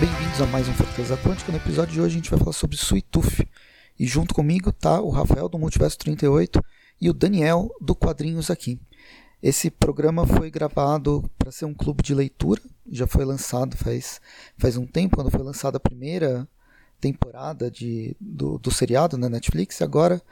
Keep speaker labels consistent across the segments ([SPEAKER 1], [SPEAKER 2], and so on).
[SPEAKER 1] Bem-vindos a mais um Fortaleza Quântica. No episódio de hoje a gente vai falar sobre Sweet Tooth. E junto comigo tá o Rafael do Multiverso 38 e o Daniel do Quadrinhos aqui. Esse programa foi gravado para ser um clube de leitura, já foi lançado faz, faz um tempo, quando foi lançada a primeira temporada de, do, do seriado na Netflix. Agora,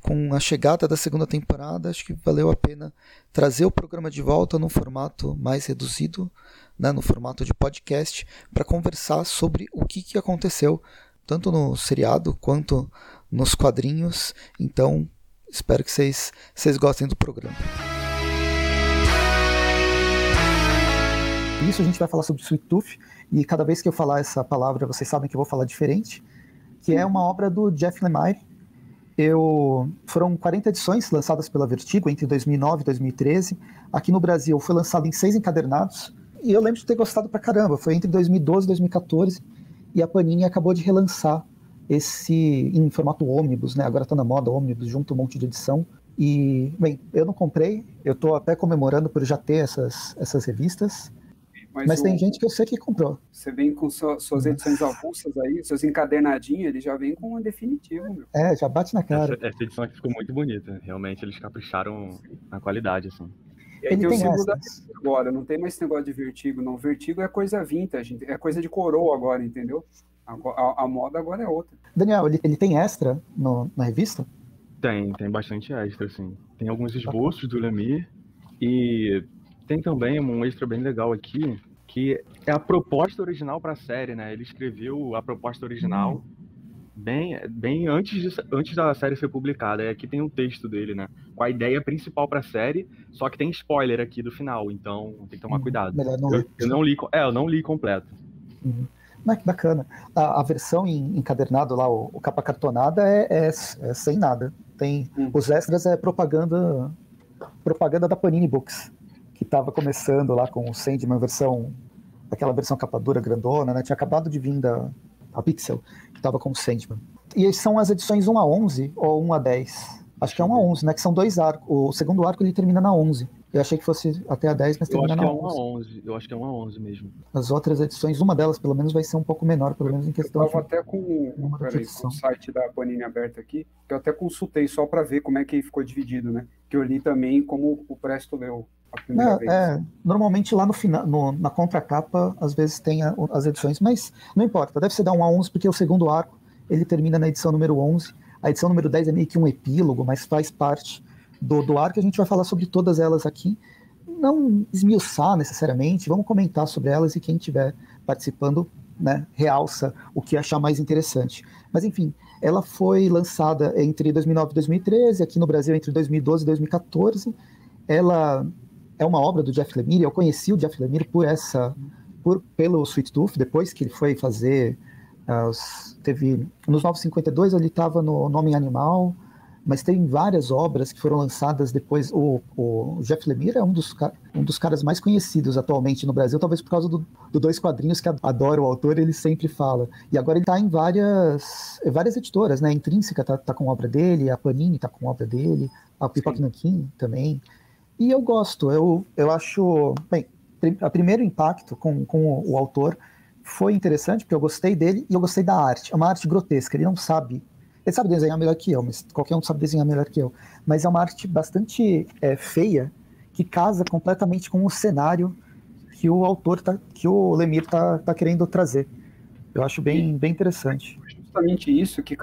[SPEAKER 1] com a chegada da segunda temporada, acho que valeu a pena trazer o programa de volta num formato mais reduzido, né, no formato de podcast, para conversar sobre o que, que aconteceu, tanto no seriado quanto nos quadrinhos. Então, espero que vocês, vocês gostem do programa. Isso a gente vai falar sobre Sweet Tooth, e cada vez que eu falar essa palavra, vocês sabem que eu vou falar diferente, que é uma obra do Jeff Lemire. Eu, foram 40 edições lançadas pela Vertigo entre 2009 e 2013. Aqui no Brasil foi lançado em seis encadernados, e eu lembro de ter gostado pra caramba. Foi entre 2012 e 2014, e a Panini acabou de relançar esse em formato ônibus, né? Agora tá na moda ônibus, junto um monte de edição. E, bem, eu não comprei, eu tô até comemorando por já ter essas, essas revistas.
[SPEAKER 2] Mas,
[SPEAKER 1] Mas
[SPEAKER 2] o-
[SPEAKER 1] tem gente que eu sei que comprou.
[SPEAKER 2] Você vem com sua- suas edições avulsas aí, seus encadernadinhos, ele já vem com um definitivo, meu.
[SPEAKER 1] É, já bate na cara.
[SPEAKER 3] Essa, essa edição aqui ficou muito bonita. Realmente eles capricharam na qualidade, assim.
[SPEAKER 2] E aí
[SPEAKER 1] Ele
[SPEAKER 2] tem o
[SPEAKER 1] tem
[SPEAKER 2] símbolo da
[SPEAKER 1] essas.
[SPEAKER 2] Vertigo agora, não tem mais esse negócio de vertigo, não. Vertigo é coisa vintage, é coisa de coroa agora, entendeu? A, a- a moda agora é outra.
[SPEAKER 1] Daniel, ele, ele tem extra no- na revista?
[SPEAKER 3] Tem, tem bastante extra, assim. Tem alguns esboços do Lemir e tem também um extra bem legal aqui, que é a proposta original para a série, né? Ele escreveu a proposta original bem, bem antes, de- antes da série ser publicada. E aqui tem um texto dele, né? Com a ideia principal para a série, só que tem spoiler aqui do final, então tem que tomar
[SPEAKER 1] Hum,
[SPEAKER 3] cuidado.
[SPEAKER 1] Melhor não
[SPEAKER 3] Eu, eu não li, é, eu não li completo.
[SPEAKER 1] Mas que bacana. A, a versão em encadernado lá, o, o capa cartonada, é, é- é sem nada. Tem
[SPEAKER 2] Hum.
[SPEAKER 1] os extras é propaganda propaganda da Panini Books, que estava começando lá com o Sandman versão aquela versão capa dura grandona, né? Tinha acabado de vir da a Pixel, que estava com o Sandman. E são as edições 1 a 11 ou 1 a 10. Acho que é 1 a 11, né? Que são dois arcos. O segundo arco ele termina na 11. Eu achei que fosse até a 10, mas
[SPEAKER 3] Eu
[SPEAKER 1] termina
[SPEAKER 3] acho que é
[SPEAKER 1] na
[SPEAKER 3] 1 a
[SPEAKER 1] 11.
[SPEAKER 3] 11. Eu acho que é 1 a 11 mesmo.
[SPEAKER 1] As outras edições, uma delas pelo menos vai ser um pouco menor, pelo menos em
[SPEAKER 2] Eu
[SPEAKER 1] questão
[SPEAKER 2] tava
[SPEAKER 1] de
[SPEAKER 2] até com, peraí, com o site da Panini aberto aqui, que eu até consultei só para ver como é que ficou dividido, né? Que eu li também como o Presto leu
[SPEAKER 1] Não, é, normalmente lá no final, no- na contracapa, às vezes tem a- as edições, mas não importa, deve ser dar um a 11, porque o segundo arco, ele termina na edição número 11, a edição número 10 é meio que um epílogo, mas faz parte do, do arco, a gente vai falar sobre todas elas aqui, não esmiuçar necessariamente, vamos comentar sobre elas e quem estiver participando, né, realça o que achar mais interessante. Mas enfim, ela foi lançada entre 2009 e 2013, aqui no Brasil entre 2012 e 2014, ela é uma obra do Jeff Lemire. Eu conheci o Jeff Lemire por essa, por, pelo Sweet Tooth, depois que ele foi fazer. ah, teve nos 952 ele estava no Nome Animal, mas tem várias obras que foram lançadas depois. O, o Jeff Lemire é um dos, um dos caras mais conhecidos atualmente no Brasil, talvez por causa do, do dois quadrinhos que adora o autor, ele sempre fala. E agora ele está em várias, várias editoras, né? A Intrínseca tá, tá com obra dele, a Panini tá com obra dele, a Pipoca. Nankin também. E eu gosto, eu, eu acho. Bem, o primeiro impacto com, com o, o autor foi interessante, porque eu gostei dele e eu gostei da arte. É uma arte grotesca, ele não sabe. Ele sabe desenhar melhor que eu, mas qualquer um sabe desenhar melhor que eu. Mas é uma arte bastante é, feia, que casa completamente com o cenário que o autor, tá, que o Lemir tá, tá querendo trazer. Eu acho bem, bem interessante.
[SPEAKER 2] Justamente isso que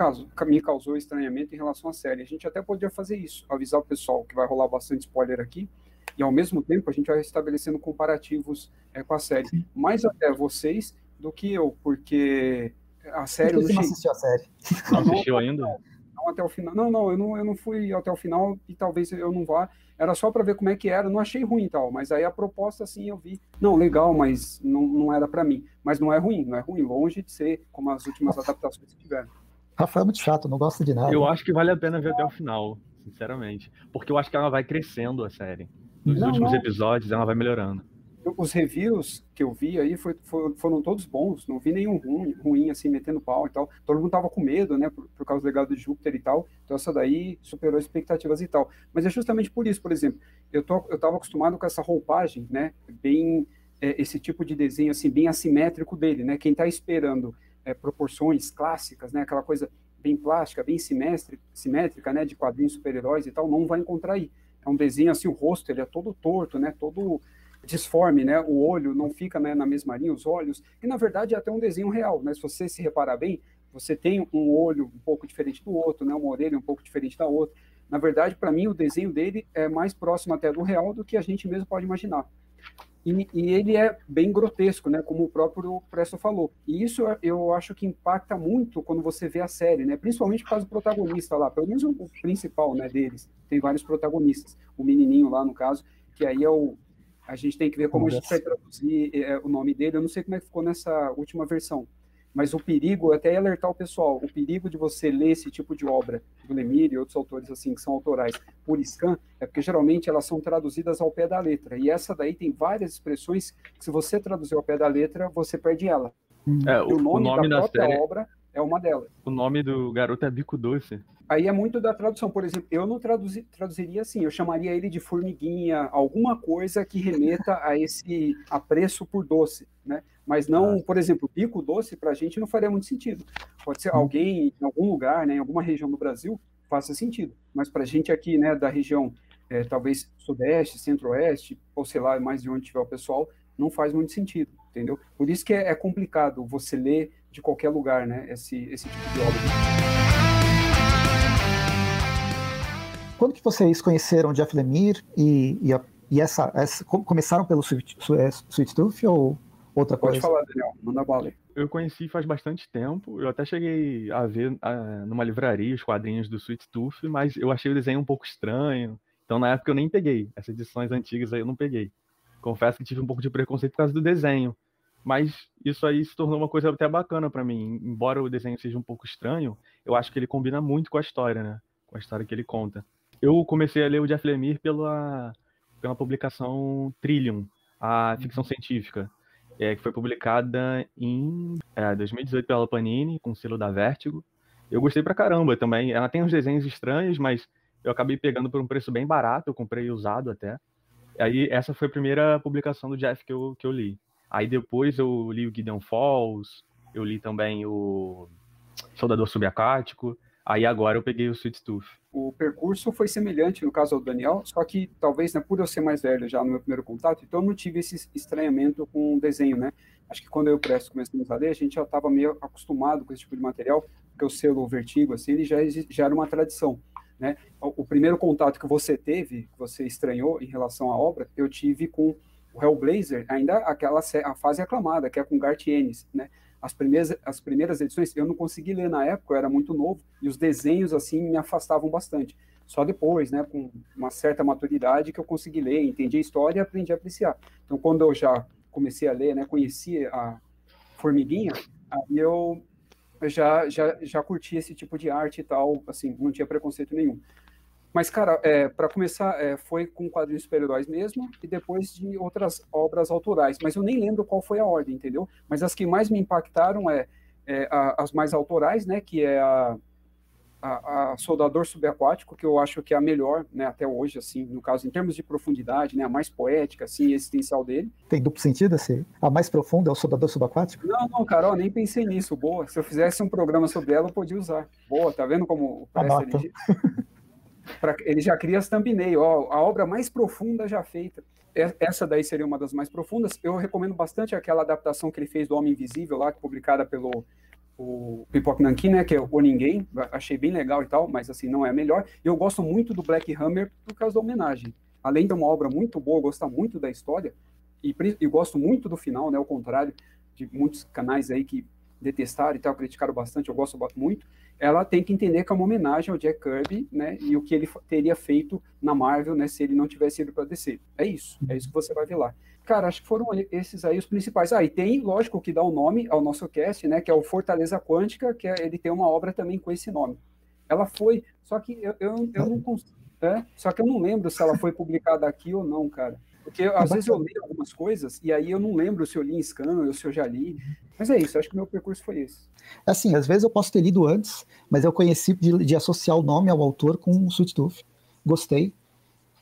[SPEAKER 2] me causou estranhamento em relação à série. A gente até podia fazer isso, avisar o pessoal que vai rolar bastante spoiler aqui, e ao mesmo tempo a gente vai estabelecendo comparativos é, com a série. Mais até vocês do que eu, porque a série eu
[SPEAKER 1] Por que você não assistiu a série?
[SPEAKER 3] Não
[SPEAKER 2] Não,
[SPEAKER 3] assistiu ainda?
[SPEAKER 2] Não até o final. Não, não, eu não, eu não fui até o final e talvez eu não vá. Era só para ver como é que era. Não achei ruim e tal, mas aí a proposta assim eu vi. Não, legal, mas não, não era para mim. Mas não é ruim, não é ruim, longe de ser como as últimas adaptações que tiveram.
[SPEAKER 1] Rafael é muito chato, não gosta de nada.
[SPEAKER 3] Eu acho que vale a pena ver até o final, sinceramente. Porque eu acho que ela vai crescendo a série. Nos
[SPEAKER 2] Não,
[SPEAKER 3] últimos
[SPEAKER 2] não.
[SPEAKER 3] episódios ela vai melhorando.
[SPEAKER 2] Os reviews que eu vi aí foi- foi- foram todos bons, não vi nenhum ruim, ruim, assim, metendo pau e tal. Todo mundo tava com medo, né, por, por causa do legado de Júpiter e tal. Então essa daí superou expectativas e tal. Mas é justamente por isso, por exemplo, eu, tô, eu tava acostumado com essa roupagem, né, bem é, esse tipo de desenho assim bem assimétrico dele, né? Quem está esperando é, proporções clássicas, né? Aquela coisa bem plástica, bem simétrica, simétrica, né? De quadrinhos super-heróis e tal, não vai encontrar aí. É um desenho assim, o rosto ele é todo torto, né? Todo disforme, né? O olho não fica né, na mesma linha, os olhos, que na verdade é até um desenho real, né? Se você se reparar bem, você tem um olho um pouco diferente do outro, né? Uma orelha um pouco diferente da outra. Na verdade, para mim, o desenho dele é mais próximo até do real do que a gente mesmo pode imaginar. E, e, ele é bem grotesco, né, como o próprio Presto falou. E isso eu acho que impacta muito quando você vê a série, né, principalmente por causa do protagonista lá, pelo menos o principal, né, deles. Tem vários protagonistas. O menininho lá, no caso, que aí é o... A gente tem que ver como a gente vai traduzir é, o nome dele. Eu não sei como é que ficou nessa última versão. Mas o perigo, até alertar o pessoal, o perigo de você ler esse tipo de obra do Lemire e outros autores assim que são autorais por scan, é porque geralmente elas são traduzidas ao pé da letra. E essa daí tem várias expressões que se você traduzir ao pé da letra, você perde ela.
[SPEAKER 3] É, o, o, nome, o nome da, da própria série...
[SPEAKER 2] obra é uma delas.
[SPEAKER 3] O nome do garoto é Bico Doce.
[SPEAKER 2] Aí é muito da tradução. Por exemplo, eu não traduzi, traduziria assim, eu chamaria ele de formiguinha, alguma coisa que remeta a esse apreço por doce, né? Mas não, por exemplo, bico doce para a gente não faria muito sentido. Pode ser alguém em algum lugar, né, em alguma região do Brasil, faça sentido. Mas para a gente aqui, né, da região é, talvez sudeste, centro-oeste, ou sei lá, mais de onde tiver o pessoal, não faz muito sentido, entendeu? Por isso que é, é complicado você ler de qualquer lugar, né, esse, esse tipo de obra.
[SPEAKER 1] Quando que vocês conheceram Jeff Lemire e, e, a, e essa, essa, Começaram pelo Sweet, Sweet Tooth ou outra
[SPEAKER 2] Pode
[SPEAKER 1] coisa?
[SPEAKER 2] Pode falar, Daniel. Manda bala aí.
[SPEAKER 3] Eu conheci faz bastante tempo. Eu até cheguei a ver uh, numa livraria os quadrinhos do Sweet Tooth, mas eu achei o desenho um pouco estranho. Então, na época, eu nem peguei. Essas edições antigas aí eu não peguei. Confesso que tive um pouco de preconceito por causa do desenho. Mas isso aí se tornou uma coisa até bacana para mim. Embora o desenho seja um pouco estranho, eu acho que ele combina muito com a história, né? Com a história que ele conta. Eu comecei a ler o Jeff Lemire pela, pela publicação Trillium, a ficção uhum. científica, é, que foi publicada em é, 2018 pela Panini, com o selo da Vertigo. Eu gostei pra caramba também. Ela tem uns desenhos estranhos, mas eu acabei pegando por um preço bem barato, eu comprei usado até. Aí essa foi a primeira publicação do Jeff que eu, que eu li. Aí depois eu li o Gideon Falls, eu li também o Soldador Subaquático, Aí agora eu peguei o Sweet Tooth.
[SPEAKER 2] O percurso foi semelhante no caso do Daniel, só que talvez, né, por eu ser mais velho já no meu primeiro contato, então eu não tive esse estranhamento com o desenho, né? Acho que quando eu Presto começamos a ler, a gente já estava meio acostumado com esse tipo de material, porque o selo Vertigo, assim, ele já, já era uma tradição, né? O primeiro contato que você teve, que você estranhou em relação à obra, eu tive com o Hellblazer, ainda aquela a fase aclamada, que é com Garth Ennis, né? As primeiras, as primeiras edições eu não consegui ler na época, eu era muito novo, e os desenhos, assim, me afastavam bastante. Só depois, né, com uma certa maturidade, que eu consegui ler, entendi a história e aprendi a apreciar. Então, quando eu já comecei a ler, né, conheci a Formiguinha, aí eu já, já, já curti esse tipo de arte e tal, assim, não tinha preconceito nenhum. Mas, cara, é, para começar, é, foi com quadrinhos super-heróis mesmo, e depois de outras obras autorais. Mas eu nem lembro qual foi a ordem, entendeu? Mas as que mais me impactaram é, é a, as mais autorais, né? Que é a, a, a, Soldador Subaquático, que eu acho que é a melhor, né? Até hoje, assim, no caso, em termos de profundidade, né? A mais poética, assim, existencial dele.
[SPEAKER 1] Tem duplo sentido, assim? A mais profunda é o Soldador Subaquático?
[SPEAKER 2] Não, não, Carol, nem pensei nisso. Boa. Se eu fizesse um programa sobre ela, eu podia usar. Boa, tá vendo como parece Pra, ele já cria as thumbnail, ó, a obra mais profunda já feita. Essa daí seria uma das mais profundas. Eu recomendo bastante aquela adaptação que ele fez do Homem Invisível lá, publicada pelo o Pipoque Nankin, né, que é o Ninguém, achei bem legal e tal, mas assim, não é a melhor. Eu gosto muito do Black Hammer por causa da homenagem. Além de uma obra muito boa, gostar muito da história, e, e gosto muito do final, né, ao contrário de muitos canais aí que detestaram e tal, criticaram bastante, eu gosto muito ela tem que entender que é uma homenagem ao Jack Kirby, né, e o que ele teria feito na Marvel, né, se ele não tivesse ido para DC. É isso, é isso que você vai ver lá. Cara, acho que foram esses aí os principais. Ah, e tem, lógico, que dá o um nome ao nosso cast, né, que é o Fortaleza Quântica, que é, ele tem uma obra também com esse nome. Ela foi, só que eu, eu, eu não consigo, é, só que eu não lembro se ela foi publicada aqui ou não, cara. Porque às vezes eu leio algumas coisas e aí eu não lembro se eu li em scan ou se eu já li. Mas é isso, acho que o meu percurso foi esse.
[SPEAKER 1] Assim, às vezes eu posso ter lido antes, mas eu conheci de, de associar o nome ao autor com o Sweet Tooth. Gostei.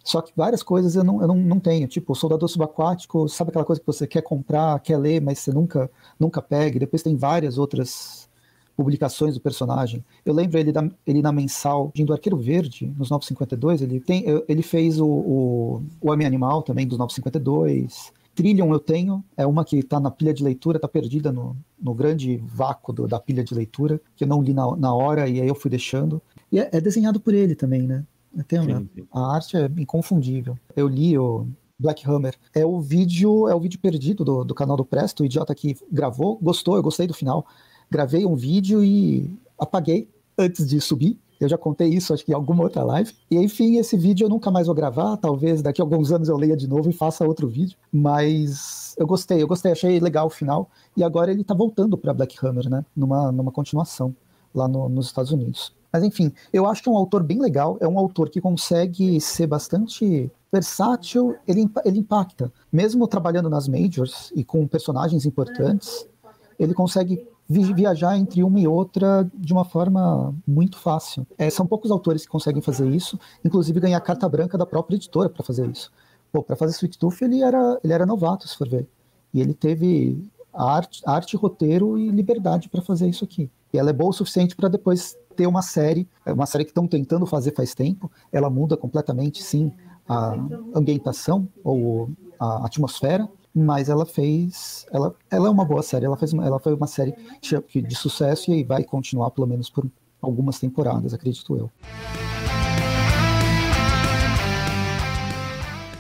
[SPEAKER 1] Só que várias coisas eu não, eu não, não tenho, tipo, o Soldador Subaquático, sabe aquela coisa que você quer comprar, quer ler, mas você nunca, nunca pega, e depois tem várias outras publicações do personagem. Eu lembro ele, da, ele na mensal do Arqueiro Verde, nos 952, ele, tem, ele fez o, o, o Homem Animal também, dos 952, Trillion eu tenho, é uma que está na pilha de leitura, está perdida no, no grande vácuo do, da pilha de leitura, que eu não li na, na hora e aí eu fui deixando. E é, é desenhado por ele também, né? Tem, sim, sim. A arte é inconfundível. Eu li o Black Hammer. É o vídeo, é o vídeo perdido do, do canal do Presto, o idiota que gravou, gostou, eu gostei do final. Gravei um vídeo e apaguei antes de subir. Eu já contei isso, acho que em alguma outra live. E enfim, esse vídeo eu nunca mais vou gravar. Talvez daqui a alguns anos eu leia de novo e faça outro vídeo. Mas eu gostei, eu gostei, achei legal o final. E agora ele tá voltando para Black Hammer, né? Numa, numa continuação lá no, nos Estados Unidos. Mas enfim, eu acho que é um autor bem legal. É um autor que consegue ser bastante versátil. Ele, ele impacta. Mesmo trabalhando nas majors e com personagens importantes, ele consegue viajar entre uma e outra de uma forma muito fácil. É, são poucos autores que conseguem fazer isso, inclusive ganhar carta branca da própria editora para fazer isso. Para fazer Sweet Tooth ele era, ele era novato, se for ver. E ele teve arte, arte roteiro e liberdade para fazer isso aqui. E ela é boa o suficiente para depois ter uma série, é uma série que estão tentando fazer faz tempo. Ela muda completamente, sim, a ambientação ou a atmosfera, mas ela fez, ela, ela é uma boa série, ela fez, ela foi uma série de, de sucesso e vai continuar pelo menos por algumas temporadas, acredito eu.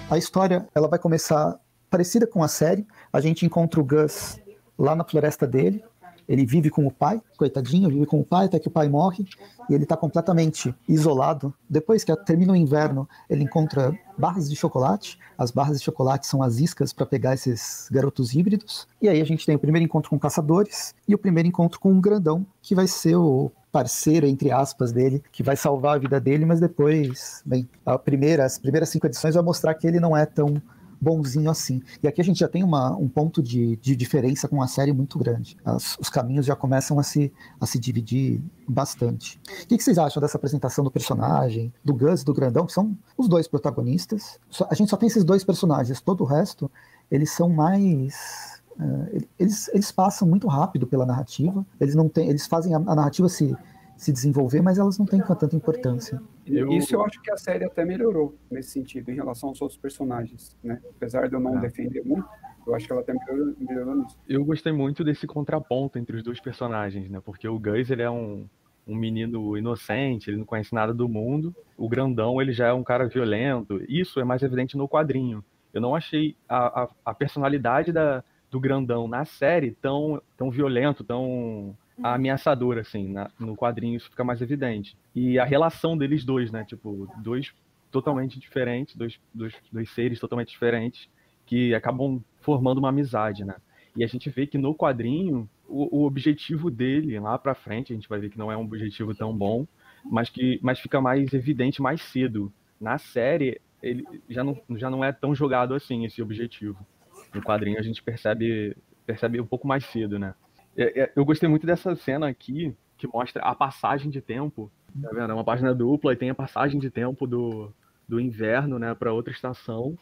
[SPEAKER 1] A história, ela vai começar parecida com a série. A gente encontra o Gus lá na floresta dele, ele vive com o pai, coitadinho, vive com o pai até que o pai morre e ele está completamente isolado. Depois que termina o inverno, ele encontra barras de chocolate. As barras de chocolate são as iscas para pegar esses garotos híbridos. E aí a gente tem o primeiro encontro com caçadores e o primeiro encontro com um grandão, que vai ser o parceiro, entre aspas, dele, que vai salvar a vida dele, mas depois, bem, a primeira, as primeiras cinco edições vai mostrar que ele não é tão bonzinho assim. E aqui a gente já tem uma, um ponto de, de diferença com a série muito grande. As, os caminhos já começam a se, a se dividir bastante. O que, que, vocês acham dessa apresentação do personagem, do Gus e do Grandão, que são os dois protagonistas? a gente só tem esses dois personagens, todo o resto, eles são mais. Uh, eles, eles passam muito rápido pela narrativa, eles não têm, eles fazem a, a narrativa se se desenvolver, mas elas não têm tanta importância.
[SPEAKER 2] Eu... Isso eu acho que a série até melhorou nesse sentido, em relação aos outros personagens, né? Apesar de eu não ah. defender muito, eu acho que ela até melhorou, melhorou nisso.
[SPEAKER 3] Eu gostei muito desse contraponto entre os dois personagens, né? Porque o Gus, ele é um, um menino inocente, ele não conhece nada do mundo. O grandão, ele já é um cara violento. Isso é mais evidente no quadrinho. Eu não achei a, a, a personalidade da, do grandão na série tão, tão violento, tão ameaçador, assim, na, no quadrinho isso fica mais evidente. E a relação deles dois, né? Tipo, dois totalmente diferentes, dois, dois, dois seres totalmente diferentes, que acabam formando uma amizade, né? E a gente vê que no quadrinho, o, o objetivo dele, lá pra frente, a gente vai ver que não é um objetivo tão bom, mas que mas fica mais evidente mais cedo. Na série, ele já não, já não é tão jogado assim, esse objetivo. No quadrinho a gente percebe, percebe um pouco mais cedo, né? É, é, eu gostei muito dessa cena aqui, que mostra a passagem de tempo. Tá vendo? É uma página dupla e tem a passagem de tempo do, do inverno, né, para outra estação.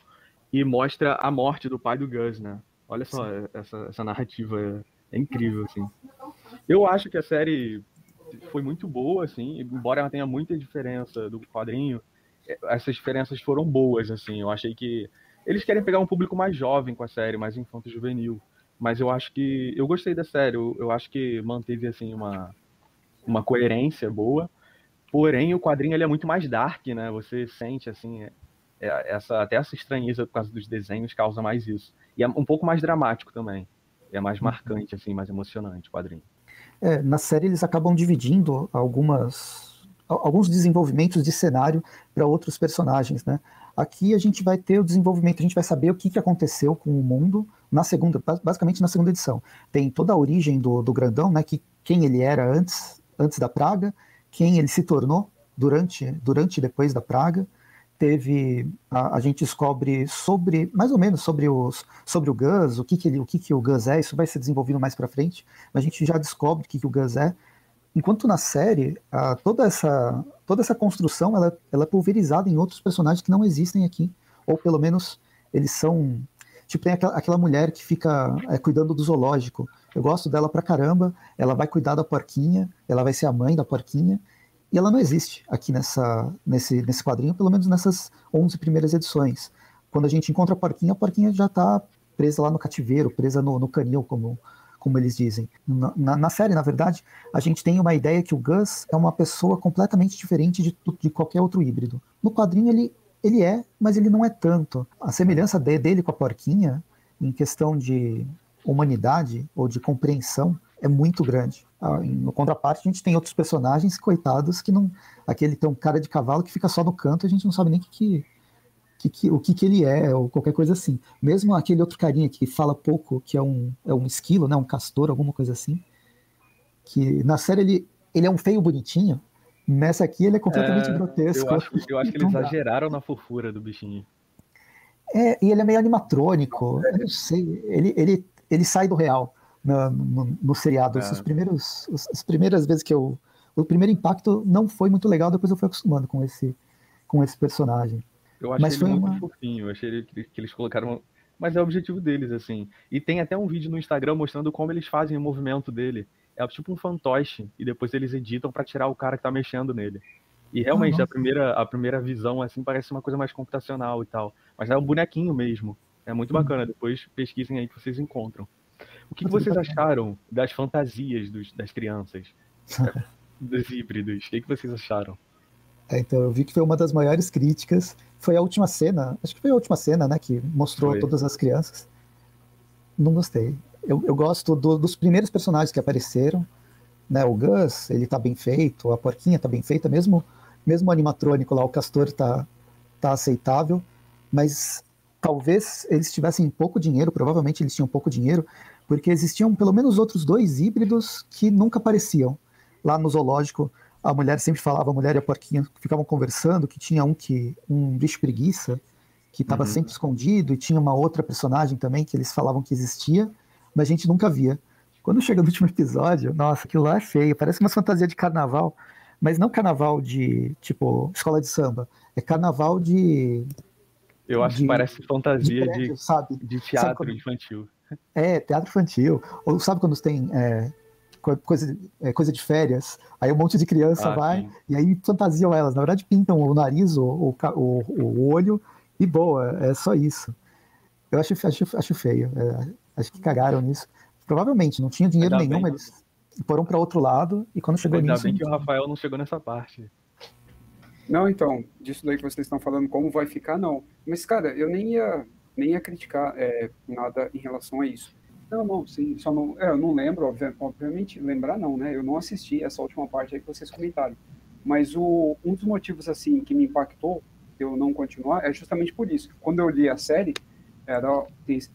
[SPEAKER 3] E mostra a morte do pai do Gus, né? Olha só, essa, essa narrativa é, incrível, assim. Eu acho que a série foi muito boa, assim, embora ela tenha muita diferença do quadrinho, é, essas diferenças foram boas, assim. Eu achei que eles querem pegar um público mais jovem com a série, mais infanto-juvenil. Mas eu acho que. Eu gostei da série. Eu, eu acho que manteve, assim, uma, uma coerência boa. Porém, o quadrinho ele é muito mais dark, né? Você sente, assim. É, é, essa, até essa estranheza por causa dos desenhos causa mais isso. E é um pouco mais dramático também. É mais uhum. marcante, assim, mais emocionante o quadrinho.
[SPEAKER 1] É, na série eles acabam dividindo algumas alguns desenvolvimentos de cenário para outros personagens, né? Aqui a gente vai ter o desenvolvimento, a gente vai saber o que, que aconteceu com o mundo na segunda, basicamente na segunda edição. Tem toda a origem do, do grandão, né? Que quem ele era antes, antes da praga, quem ele se tornou durante, durante e depois da praga. Teve a, a, gente descobre sobre mais ou menos sobre os sobre o Gus, o que que ele, o que que o Gus é. Isso vai ser desenvolvido mais para frente. Mas a gente já descobre o que que o Gus é enquanto na série, a, toda, essa, toda essa construção ela, ela é pulverizada em outros personagens que não existem aqui. Ou pelo menos eles são. Tipo, tem aquela, aquela mulher que fica é, cuidando do zoológico. Eu gosto dela pra caramba. Ela vai cuidar da porquinha, ela vai ser a mãe da porquinha. E ela não existe aqui nessa, nesse, nesse quadrinho, pelo menos nessas 11 primeiras edições. Quando a gente encontra a porquinha, a porquinha já está presa lá no cativeiro, presa no, no canil, como, como eles dizem. Na, na, na, série, na verdade, a gente tem uma ideia que o Gus é uma pessoa completamente diferente de, de qualquer outro híbrido. No quadrinho, ele, ele é, mas ele não é tanto. A semelhança de, dele com a porquinha, em questão de humanidade ou de compreensão, é muito grande. Ah, no contraparte, a gente tem outros personagens, coitados, que não. Aquele tem um cara de cavalo que fica só no canto, a gente não sabe nem que, que, que, que, o que, que ele é, ou qualquer coisa assim. Mesmo aquele outro carinha que fala pouco, que é um, é um esquilo, né, um castor, alguma coisa assim. Que na série ele, ele é um feio bonitinho, nessa aqui ele é completamente é, grotesco.
[SPEAKER 3] Eu acho, eu acho que eles exageraram na fofura do bichinho.
[SPEAKER 1] É, e ele é meio animatrônico, eu não sei, ele, ele, ele sai do real no, no, no seriado. É. Os primeiros, as primeiras vezes que eu. O primeiro impacto não foi muito legal, depois eu fui acostumando com esse, com esse personagem.
[SPEAKER 3] Eu achei Mas ele muito uma... fofinho, eu achei ele, que eles colocaram. Mas é o objetivo deles, assim. E tem até um vídeo no Instagram mostrando como eles fazem o movimento dele. É tipo um fantoche, e depois eles editam para tirar o cara que tá mexendo nele. E realmente, ah, a, primeira, a primeira visão, assim, parece uma coisa mais computacional e tal. Mas é um bonequinho mesmo. É muito uhum. bacana. Depois pesquisem aí que vocês encontram. O que, que vocês acharam das fantasias dos, das crianças? dos híbridos? O que, que vocês acharam?
[SPEAKER 1] É, então, eu vi que foi uma das maiores críticas. Foi a última cena, acho que foi a última cena, né, que mostrou foi. todas as crianças. Não gostei. Eu, eu gosto do, dos primeiros personagens que apareceram, né, o Gus, ele tá bem feito, a porquinha tá bem feita, mesmo, mesmo o animatrônico lá, o castor tá, tá aceitável, mas talvez eles tivessem pouco dinheiro, provavelmente eles tinham pouco dinheiro, porque existiam pelo menos outros dois híbridos que nunca apareciam. Lá no zoológico, a mulher sempre falava, a mulher e a porquinha ficavam conversando, que tinha um que um bicho preguiça, que estava uhum. sempre escondido, e tinha uma outra personagem também que eles falavam que existia, mas a gente nunca via. Quando chega no último episódio, nossa, aquilo lá é feio, parece uma fantasia de carnaval, mas não carnaval de, tipo, escola de samba, é carnaval de...
[SPEAKER 3] Eu acho de, que parece fantasia de, prédio, de, sabe? de teatro sabe infantil.
[SPEAKER 1] É, teatro infantil. Ou sabe quando tem é, coisa, é, coisa de férias? Aí um monte de criança ah, vai sim. e aí fantasiam elas. Na verdade, pintam o nariz, o, o, o, o olho e boa, é só isso. Eu acho, acho, acho feio. É, acho que cagaram nisso. Provavelmente, não tinha dinheiro Ainda nenhum, bem. eles foram para outro lado e quando chegou
[SPEAKER 3] Ainda
[SPEAKER 1] nisso.
[SPEAKER 3] Ainda bem que o Rafael não chegou nessa parte.
[SPEAKER 2] Não, então, disso daí que vocês estão falando, como vai ficar, não. Mas, cara, eu nem ia nem ia criticar é, nada em relação a isso. Não, não, sim, só não. É, eu não lembro, obviamente, lembrar não, né? Eu não assisti essa última parte aí que vocês comentaram. Mas o, um dos motivos, assim, que me impactou eu não continuar é justamente por isso. Quando eu li a série, era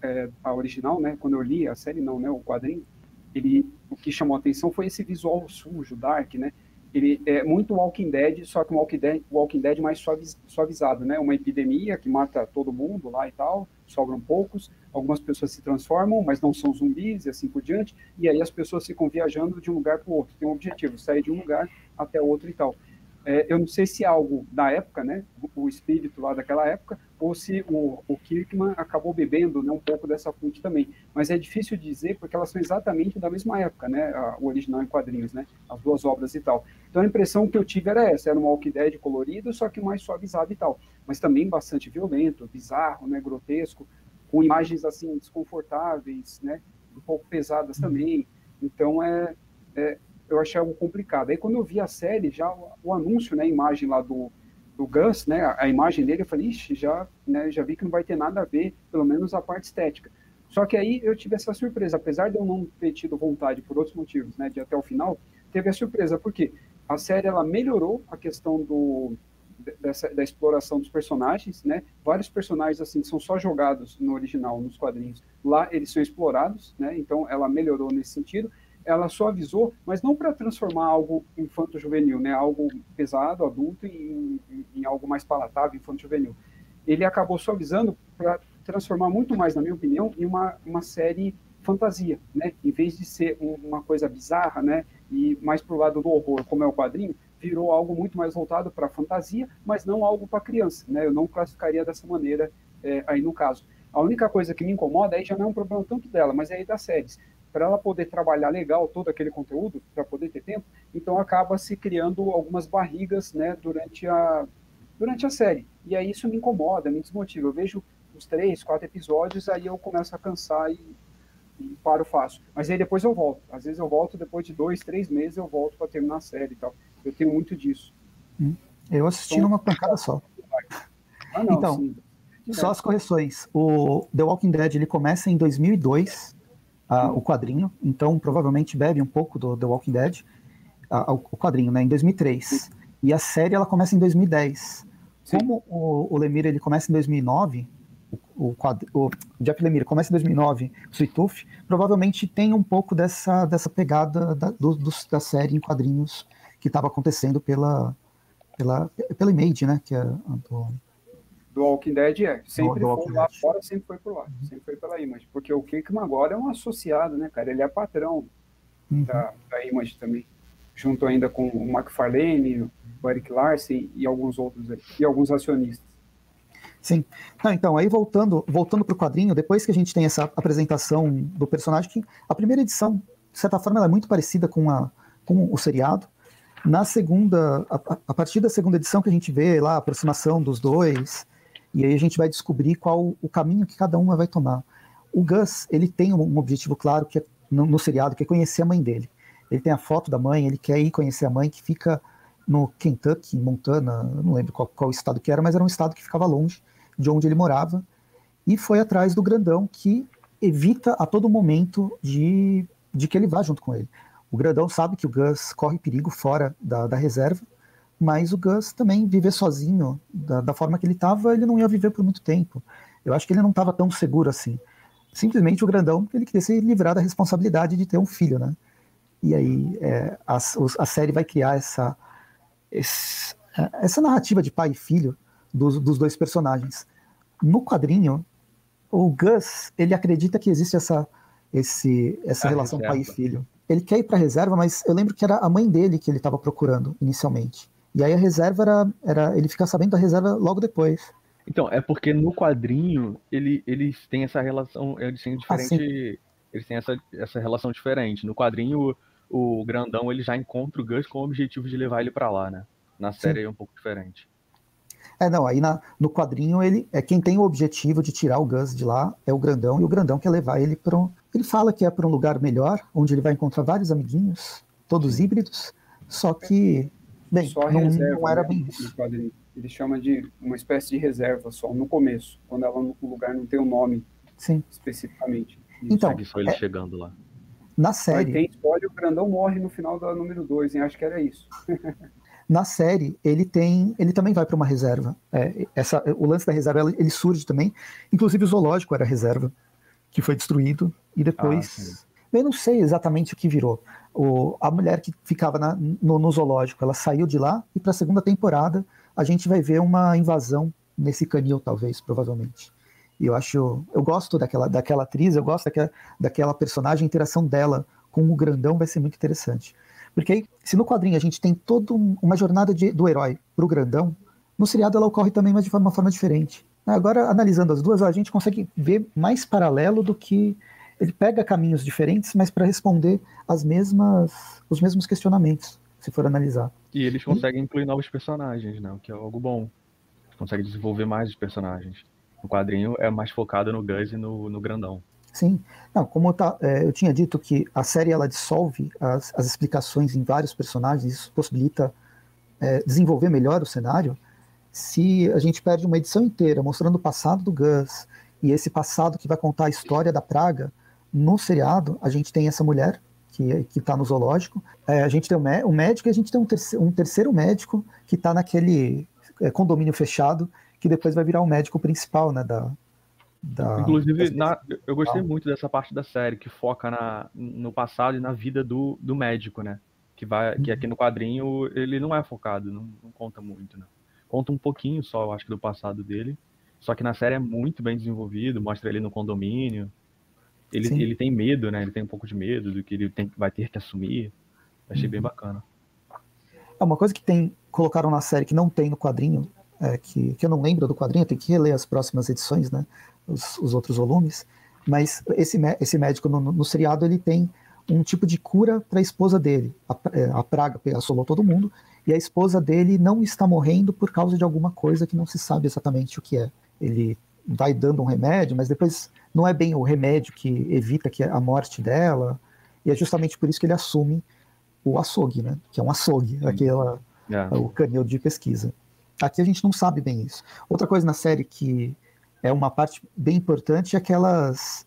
[SPEAKER 2] é, a original, né? Quando eu li a série, não, né? O quadrinho, ele, o que chamou a atenção foi esse visual sujo, dark, né? Ele é muito Walking Dead, só que Walking Dead, Walking Dead mais suaviz, suavizado, né? Uma epidemia que mata todo mundo lá e tal, sobram poucos, algumas pessoas se transformam, mas não são zumbis e assim por diante, e aí as pessoas ficam viajando de um lugar para o outro, tem um objetivo, sair de um lugar até outro e tal. É, eu não sei se é algo da época, né, o espírito lá daquela época, ou se o, o Kirkman acabou bebendo né, um pouco dessa fonte também. Mas é difícil dizer porque elas são exatamente da mesma época, né, a, o original em quadrinhos, né, as duas obras e tal. Então a impressão que eu tive era essa, era um Walking Dead colorido, só que mais suavizado e tal. Mas também bastante violento, bizarro, né, grotesco, com imagens assim desconfortáveis, né, um pouco pesadas também. Então é, é eu achei algo complicado. Aí quando eu vi a série, já o, o anúncio, né, a imagem lá do, do Gus, né, a, a imagem dele, eu falei, ixi, já, né, já vi que não vai ter nada a ver, pelo menos a parte estética. Só que aí eu tive essa surpresa, apesar de eu não ter tido vontade por outros motivos, né, de até o final, teve a surpresa, porque a série ela melhorou a questão do dessa, da exploração dos personagens, né? Vários personagens assim são só jogados no original, nos quadrinhos. Lá eles são explorados, né? Então ela melhorou nesse sentido ela suavizou, mas não para transformar algo infanto-juvenil, né, algo pesado, adulto, em, em, em algo mais palatável, infanto-juvenil. Ele acabou suavizando para transformar muito mais, na minha opinião, em uma, uma série fantasia, né? Em vez de ser um, uma coisa bizarra, né? e mais para o lado do horror, como é o quadrinho, virou algo muito mais voltado para fantasia, mas não algo para criança, né? Eu não classificaria dessa maneira é, aí no caso. A única coisa que me incomoda aí já não é um problema tanto dela, mas é aí das séries. Para ela poder trabalhar legal todo aquele conteúdo, para poder ter tempo, então acaba se criando algumas barrigas, né, durante a durante a série. E aí isso me incomoda, me desmotiva. Eu vejo os três, quatro episódios, aí eu começo a cansar e, e paro fácil. Mas aí depois eu volto. Às vezes eu volto depois de dois, três meses, eu volto para terminar a série e tal. Eu tenho muito disso.
[SPEAKER 1] Hum. Eu assisti então, numa pancada só. Ah, não, então, sim. só as correções. O The Walking Dead ele começa em 2002, uh, o quadrinho. Então provavelmente bebe um pouco do The Walking Dead, uh, o quadrinho, né? Em 2003. Sim. E a série ela começa em 2010. Sim. Como o, o Lemire ele começa em 2009, o, o, o Jeff Lemire começa em 2009, o Sweet Tooth, provavelmente tem um pouco dessa, dessa pegada da, do, do, da série em quadrinhos que estava acontecendo pela, pela, pela Image, né? Que é do,
[SPEAKER 2] do Walking Dead é. Sempre do, foi lá Dead. fora, sempre foi por lá. Uhum. Sempre foi pela Image. Porque o Kickman agora é um associado, né, cara? Ele é patrão uhum. da, da Image também. Junto ainda com o McFarlane, o Eric Larsen e alguns outros aí, e alguns acionistas.
[SPEAKER 1] Sim. Ah, então, aí voltando voltando para o quadrinho, depois que a gente tem essa apresentação do personagem, que a primeira edição, de certa forma, ela é muito parecida com, a, com o seriado. Na segunda, a, a, partir da segunda edição que a gente vê lá a aproximação dos dois, e aí a gente vai descobrir qual o caminho que cada uma vai tomar. O Gus, ele tem um objetivo claro que é, no, no seriado, que é conhecer a mãe dele. Ele tem a foto da mãe, ele quer ir conhecer a mãe que fica no Kentucky, Montana, não lembro qual, qual estado que era, mas era um estado que ficava longe de onde ele morava, e foi atrás do grandão que evita a todo momento de, de que ele vá junto com ele. O grandão sabe que o Gus corre perigo fora da, da reserva, mas o Gus também viver sozinho, da, da forma que ele estava, ele não ia viver por muito tempo. Eu acho que ele não estava tão seguro assim. Simplesmente o grandão, ele queria se livrar da responsabilidade de ter um filho, né? E aí é, a, a série vai criar essa, essa narrativa de pai e filho dos, dos dois personagens. No quadrinho, o Gus ele acredita que existe essa, esse, essa a relação reserva. pai e filho. Ele quer ir para a reserva, mas eu lembro que era a mãe dele que ele estava procurando inicialmente. E aí a reserva era, era. Ele fica sabendo da reserva logo depois.
[SPEAKER 3] Então, é porque no quadrinho ele, eles têm essa relação. Eles têm diferente. Ah, eles têm essa, essa relação diferente. No quadrinho, o grandão ele já encontra o Gus com o objetivo de levar ele para lá, né? Na série Sim. é um pouco diferente.
[SPEAKER 1] É, não, aí na, no quadrinho ele é quem tem o objetivo de tirar o Gus de lá é o grandão, e o grandão quer levar ele para um. Ele fala que é para um lugar melhor, onde ele vai encontrar vários amiguinhos, todos híbridos, só que, bem, só não, reserva, não, era né, bem isso.
[SPEAKER 2] Ele chama de uma espécie de reserva só, no começo, quando ela no lugar não tem o um nome
[SPEAKER 1] Sim.
[SPEAKER 2] especificamente.
[SPEAKER 3] Então, só ele é, chegando lá.
[SPEAKER 1] Na série.
[SPEAKER 2] tem spoiler, o grandão morre no final da número 2, hein? Acho que era isso.
[SPEAKER 1] Na série, ele tem, ele também vai para uma reserva. É, essa, o lance da reserva, ele surge também. Inclusive o zoológico era reserva, que foi destruído e depois, ah, eu não sei exatamente o que virou. O, a mulher que ficava na, no, no, zoológico, ela saiu de lá e para a segunda temporada a gente vai ver uma invasão nesse canil, talvez, provavelmente. E eu acho, eu gosto daquela, daquela atriz, eu gosto daquela, daquela personagem, a interação dela com o grandão vai ser muito interessante. Porque aí, se no quadrinho a gente tem toda uma jornada de, do herói pro grandão, no seriado ela ocorre também, mas de uma forma diferente. Agora, analisando as duas, a gente consegue ver mais paralelo do que ele pega caminhos diferentes, mas para responder as mesmas, os mesmos questionamentos, se for analisar.
[SPEAKER 3] E eles conseguem e... incluir novos personagens, né? O que é algo bom. Consegue desenvolver mais os personagens. O quadrinho é mais focado no Gus e no, no grandão.
[SPEAKER 1] Sim. Não, como eu, tá, é, eu tinha dito que a série ela dissolve as, as explicações em vários personagens, isso possibilita é, desenvolver melhor o cenário. Se a gente perde uma edição inteira mostrando o passado do Gus e esse passado que vai contar a história da praga, no seriado a gente tem essa mulher que está no zoológico, é, a gente tem um, médico e a gente tem um, terceiro, um terceiro médico que está naquele é, condomínio fechado, que depois vai virar o médico principal né, da,
[SPEAKER 3] da, Inclusive, na, eu gostei muito dessa parte da série que foca na, no passado e na vida do, do médico, né? Que, vai, que aqui no quadrinho ele não é focado, não, não conta muito, né? Conta um pouquinho só, eu acho, do passado dele. Só que na série é muito bem desenvolvido, mostra ele no condomínio. Ele, ele tem medo, né? Ele tem um pouco de medo do que ele tem, vai ter que assumir. Achei bem bacana.
[SPEAKER 1] É uma coisa que tem colocaram na série que não tem no quadrinho, é, que, que eu não lembro do quadrinho, tem que reler as próximas edições, né? Os, os outros volumes. Mas esse, esse médico no, no seriado ele tem um tipo de cura para a esposa dele. A, é, a praga assolou todo mundo e a esposa dele não está morrendo por causa de alguma coisa que não se sabe exatamente o que é. Ele vai dando um remédio, mas depois não é bem o remédio que evita que a morte dela. E é justamente por isso que ele assume o açougue, né? Que é um açougue, aquela, yeah. É. o canil de pesquisa. Aqui a gente não sabe bem isso. Outra coisa na série que é uma parte bem importante é aquelas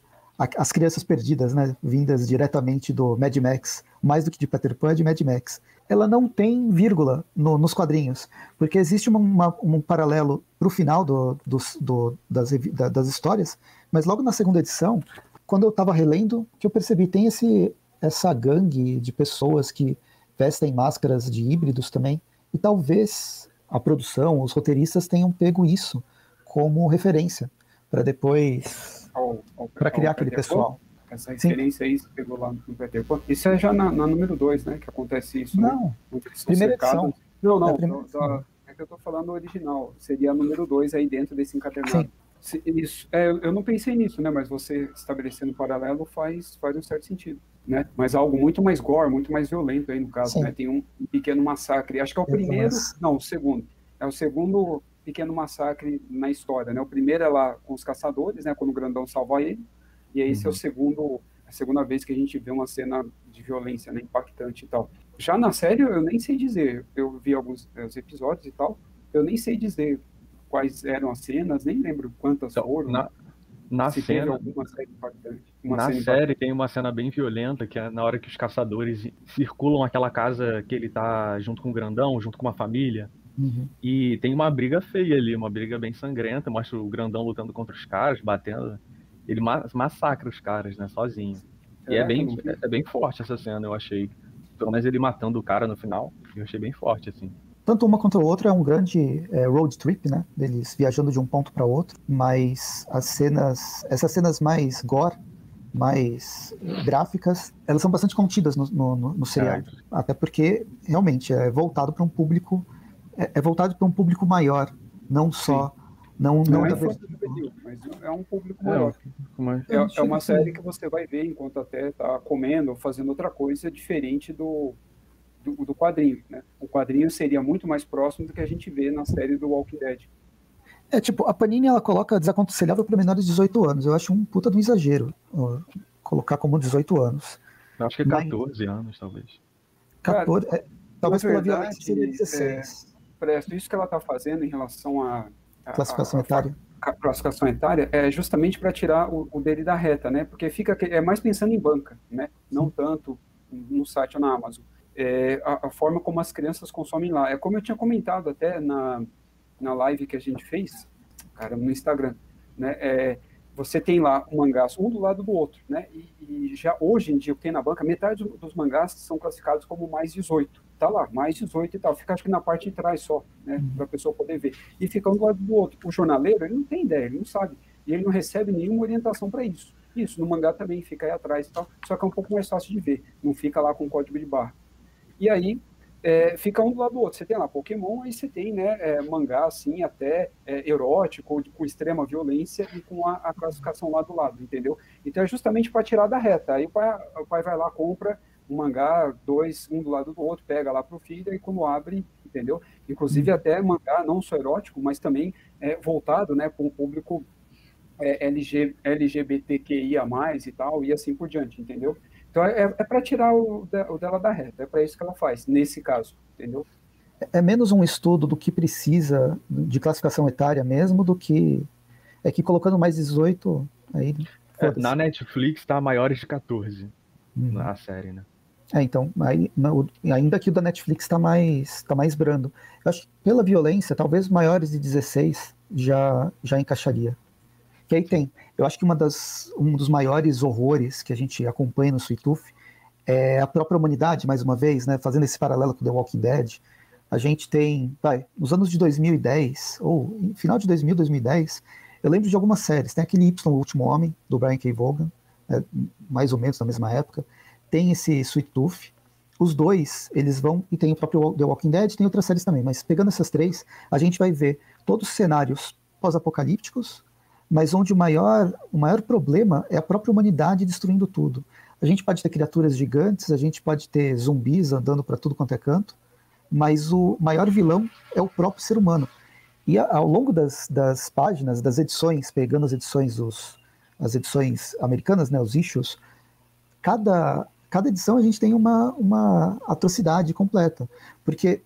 [SPEAKER 1] as crianças perdidas, né, vindas diretamente do Mad Max, mais do que de Peter Pan, é de Mad Max. Ela não tem vírgula no, nos quadrinhos, porque existe uma, uma, um paralelo para o final do, do, do, das, das histórias, mas logo na segunda edição, quando eu estava relendo, que eu percebi, tem esse, essa gangue de pessoas que vestem máscaras de híbridos também, e talvez a produção, os roteiristas tenham pego isso como referência, para depois para criar aquele pessoal.
[SPEAKER 2] Essa referência Sim. aí você pegou lá no Peter Pan. Isso é já na, na número 2, né? Que acontece isso.
[SPEAKER 1] Né? Não.
[SPEAKER 2] Né?
[SPEAKER 1] Primeira edição.
[SPEAKER 2] Não, não. É, é que eu tô falando original. Seria a número 2 aí dentro desse encadernado. Sim. Isso, é, eu não pensei nisso, né? Mas você estabelecendo um paralelo faz, faz um certo sentido, né? Mas algo muito mais gore, muito mais violento aí no caso, Sim. né? Tem um, um, pequeno massacre. Acho que é o primeiro, não, o segundo. É o segundo pequeno massacre na história, né? O primeiro é lá com os caçadores, né? Quando o grandão salva ele, e esse uhum. é o uhum. segundo, a segunda vez que a gente vê uma cena de violência, né? Impactante e tal. Já na série eu nem sei dizer, eu vi alguns episódios e tal, eu nem sei dizer quais eram as cenas, nem lembro quantas então, foram.
[SPEAKER 3] Na, na cena, alguma série impactante. na série impactante. tem uma cena bem violenta, que é na hora que os caçadores circulam aquela casa que ele tá junto com o grandão, junto com uma família. Uhum. E tem uma briga feia ali, uma briga bem sangrenta. Mostra o grandão lutando contra os caras, batendo. Ele massacra os caras, né, sozinho. E é, é bem, é, é bem forte essa cena, eu achei. Pelo menos ele matando o cara no final, eu achei bem forte, assim.
[SPEAKER 1] Tanto uma quanto a outra é um grande é, road trip, né? Deles viajando de um ponto para outro. Mas as cenas, essas cenas mais gore, mais gráficas, elas são bastante contidas no, no, no seriado. É. Até porque, realmente, é voltado para um público é, é voltado para um público maior, não só. Não,
[SPEAKER 2] não, não é infantil, mas é um público maior. É, é, é uma série que você vai ver enquanto até está comendo ou fazendo outra coisa diferente do, do, do, quadrinho. Né? O quadrinho seria muito mais próximo do que a gente vê na série do Walking Dead.
[SPEAKER 1] É, tipo, a Panini ela coloca desaconselhável para menores de 18 anos. Eu acho um puta do exagero ó, colocar como 18 anos.
[SPEAKER 3] Eu acho que 14 Mas... anos, talvez.
[SPEAKER 1] 14, Cara, é, talvez pela violência seria 16.
[SPEAKER 2] Presto, isso que ela está fazendo em relação à
[SPEAKER 1] classificação etária.
[SPEAKER 2] A, classificação etária é justamente para tirar o, o, dele da reta, né? Porque fica é mais pensando em banca, né? Não tanto no site ou na Amazon. É, a, a, forma como as crianças consomem lá. É como eu tinha comentado até na, na live que a gente fez, cara, no Instagram, né? É, você tem lá mangás um do lado do outro, né? E, e já hoje em dia o que tem na banca, metade dos mangás são classificados como mais 18 tá lá, mais 18 e tal. Fica acho que na parte de trás só, né? Uhum. Para a pessoa poder ver. E fica um do lado do outro. O jornaleiro, ele não tem ideia, ele não sabe. E ele não recebe nenhuma orientação para isso. Isso, no mangá também fica aí atrás e tal. Só que é um pouco mais fácil de ver. Não fica lá com código de barra. E aí, é, fica um do lado do outro. Você tem lá Pokémon, aí você tem né, é, mangá assim, até é, erótico, com extrema violência e com a, a, classificação lá do lado, entendeu? Então é justamente para tirar da reta. Aí o pai, o pai vai lá, compra um mangá, dois, um do lado do outro, pega lá para o filho e quando abre, entendeu? Inclusive até mangá não só erótico, mas também é, voltado né, para um público é, LG, LGBTQIA+, e tal, e assim por diante, entendeu? Então é, é para tirar o, o, dela da reta, é para isso que ela faz, nesse caso, entendeu?
[SPEAKER 1] É, é menos um estudo do que precisa de classificação etária mesmo, do que é que colocando mais 18 aí.
[SPEAKER 3] É, na Netflix tá maiores de 14 uhum. na série, né?
[SPEAKER 1] É, então, aí, ainda que o da Netflix está mais, tá mais brando. Eu acho que pela violência, talvez maiores de 16 já, já encaixaria. Que aí tem, eu acho que uma das, um dos maiores horrores que a gente acompanha no Tooth é a própria humanidade, mais uma vez, né, fazendo esse paralelo com The Walking Dead. A gente tem, vai, nos anos de 2010, ou final de 2000, 2010, eu lembro de algumas séries. Tem aquele Y, O Último Homem, do Brian K. Vaughan, né, mais ou menos na mesma época tem esse Sweet Tooth, os dois, eles vão, e tem o próprio The Walking Dead, tem outras séries também, mas pegando essas três, a gente vai ver todos os cenários pós-apocalípticos, mas onde o maior, o maior problema é a própria humanidade destruindo tudo. A gente pode ter criaturas gigantes, a gente pode ter zumbis andando para tudo quanto é canto, mas o maior vilão é o próprio ser humano. E ao longo das, das páginas, das edições, pegando as edições, os, as edições americanas, né, os issues, cada, cada edição a gente tem uma, uma atrocidade completa. Porque,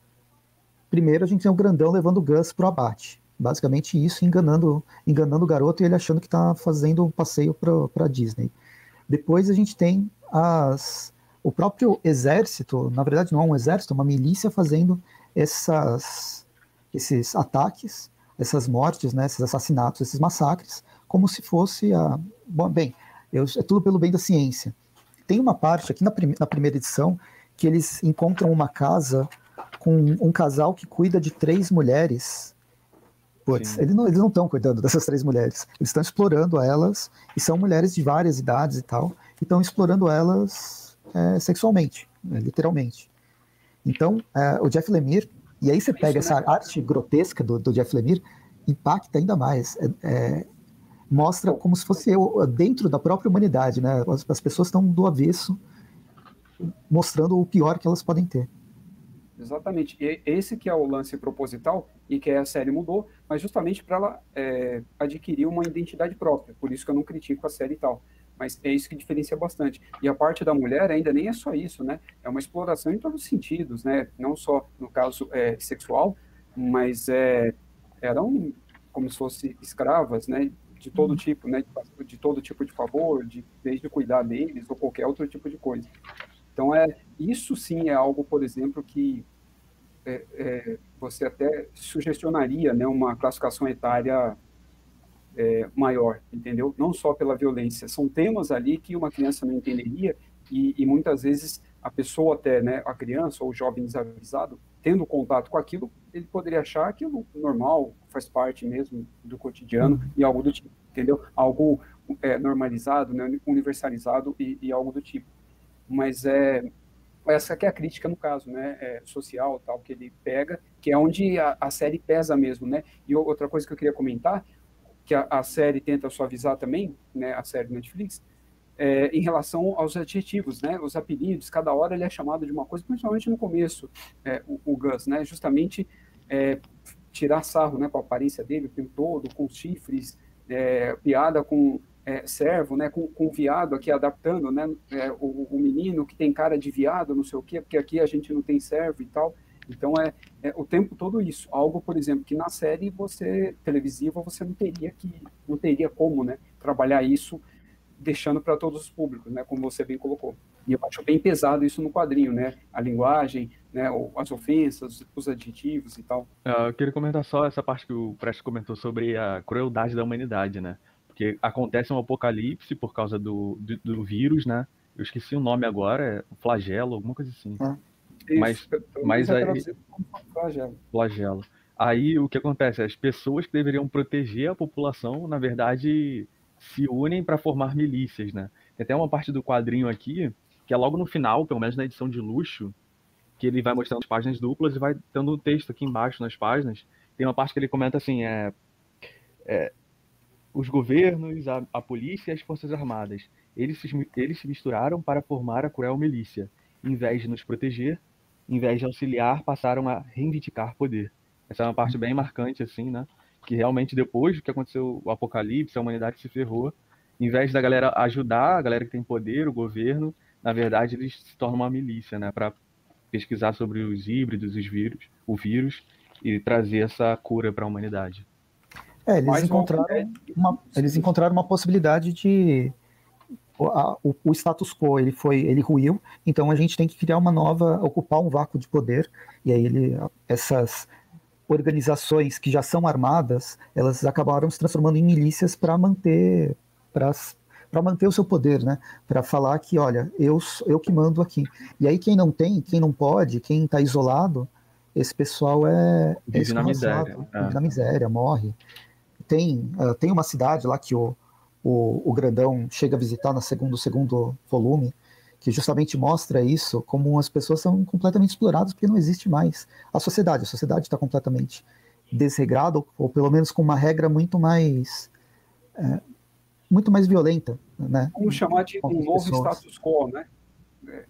[SPEAKER 1] primeiro, a gente tem o grandão levando o Gus pro abate. Basicamente isso, enganando, enganando o garoto e ele achando que está fazendo um passeio para Disney. Depois a gente tem as, o próprio exército, na verdade não é um exército, é uma milícia fazendo essas, esses ataques, essas mortes, né, esses assassinatos, esses massacres, como se fosse a. Bom, bem, eu, é tudo pelo bem da ciência. Tem uma parte aqui na, prim, na primeira edição que eles encontram uma casa com um casal que cuida de três mulheres. Putz, eles não estão cuidando dessas três mulheres. Eles estão explorando elas, e são mulheres de várias idades e tal, e estão explorando elas é, sexualmente, né, literalmente. Então, é, o Jeff Lemire, e aí você pega essa arte grotesca do, do Jeff Lemire, impacta ainda mais. É, é mostra como se fosse eu, dentro da própria humanidade, né? As, as pessoas estão do avesso, mostrando o pior que elas podem ter.
[SPEAKER 2] Exatamente. E esse que é o lance proposital e que a série mudou, mas justamente para ela é, adquirir uma identidade própria. Por isso que eu não critico a série e tal. Mas é isso que diferencia bastante. E a parte da mulher ainda nem é só isso, né? É uma exploração em todos os sentidos, né? Não só no caso é, sexual, mas é, eram como se fossem escravas, né? De todo uhum. tipo, né, de, de, todo tipo de favor, de, desde cuidar deles ou qualquer outro tipo de coisa. Então, é, isso sim é algo, por exemplo, que é, é, você até sugestionaria né, uma classificação etária é, maior, entendeu? Não só pela violência. São temas ali que uma criança não entenderia e, e muitas vezes a pessoa até, né, a criança ou o jovem desavisado, tendo contato com aquilo, ele poderia achar aquilo normal, faz parte mesmo do cotidiano uhum. e algo do tipo, entendeu? Algo é, normalizado, né, universalizado e, e, algo do tipo. Mas é essa que é a crítica no caso, né, é, social tal que ele pega, que é onde a, a, série pesa mesmo, né? E outra coisa que eu queria comentar, que a, a série tenta suavizar também, né, a série Netflix, é, em relação aos adjetivos, né? Os apelidos, cada hora ele é chamado de uma coisa, principalmente no começo, é, o, o, Gus, né? Justamente é, tirar sarro, né, com a aparência dele o tempo todo, com chifres, é, piada com é, servo, né, com, com viado aqui adaptando, né? É, o, o, menino que tem cara de viado, não sei o quê, porque aqui a gente não tem servo e tal. Então é, é, o tempo todo isso. Algo, por exemplo, que na série você televisiva você não teria que não teria como, né, trabalhar isso deixando para todos os públicos, né, como você bem colocou. E eu acho bem pesado isso no quadrinho, né, a linguagem, né, as ofensas, os adjetivos e tal.
[SPEAKER 3] Ah, eu queria comentar só essa parte que o Prestes comentou sobre a crueldade da humanidade, né, porque acontece um apocalipse por causa do, do, do vírus, né, eu esqueci o nome agora, é flagelo, alguma coisa assim. Ah, mas, mas aí... Flagelo. flagelo. Aí o que acontece? As pessoas que deveriam proteger a população, na verdade, se unem para formar milícias, né? Tem até uma parte do quadrinho aqui, que é logo no final, pelo menos na edição de luxo, que ele vai mostrando as páginas duplas e vai dando um texto aqui embaixo nas páginas. Tem uma parte que ele comenta assim, é, é os governos, a, a, polícia e as forças armadas, eles se, eles se misturaram para formar a cruel milícia. Em vez de nos proteger, em vez de auxiliar, passaram a reivindicar poder. Essa é uma parte bem marcante, assim, né? Que realmente depois do que aconteceu o apocalipse, a humanidade se ferrou, em vez da galera ajudar, a galera que tem poder, o governo, na verdade eles se tornam uma milícia, né, para pesquisar sobre os híbridos, os vírus, o vírus e trazer essa cura para a humanidade.
[SPEAKER 1] É, eles encontraram uma, eles encontraram uma possibilidade de o, o, o, status quo ele foi ele ruiu então a gente tem que criar uma nova ocupar um vácuo de poder e aí ele essas organizações que já são armadas, elas acabaram se transformando em milícias para manter para manter o seu poder, né? Para falar que, olha, eu eu que mando aqui. E aí quem não tem, quem não pode, quem está isolado, esse pessoal é,
[SPEAKER 3] é vive é na miséria,
[SPEAKER 1] vive é. na miséria, morre. Tem uh, tem uma cidade lá que o, o, o grandão chega a visitar no segundo segundo volume, que justamente mostra isso, como as pessoas são completamente exploradas porque não existe mais a sociedade. A sociedade está completamente desregrada, ou, ou, pelo menos com uma regra muito mais é, muito mais violenta, né?
[SPEAKER 2] Vamos chamar de um novo pessoas. status quo, né?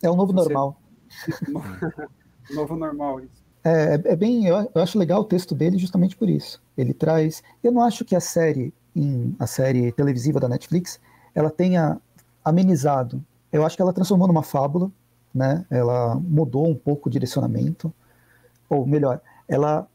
[SPEAKER 1] É o novo Você... normal.
[SPEAKER 2] novo normal, isso.
[SPEAKER 1] É, é bem, eu, eu, acho legal o texto dele justamente por isso. Ele traz, eu não acho que a série, em, a série televisiva da Netflix, ela tenha amenizado. Eu acho que ela transformou numa fábula, né? Ela mudou um pouco o direcionamento, ou melhor, ela,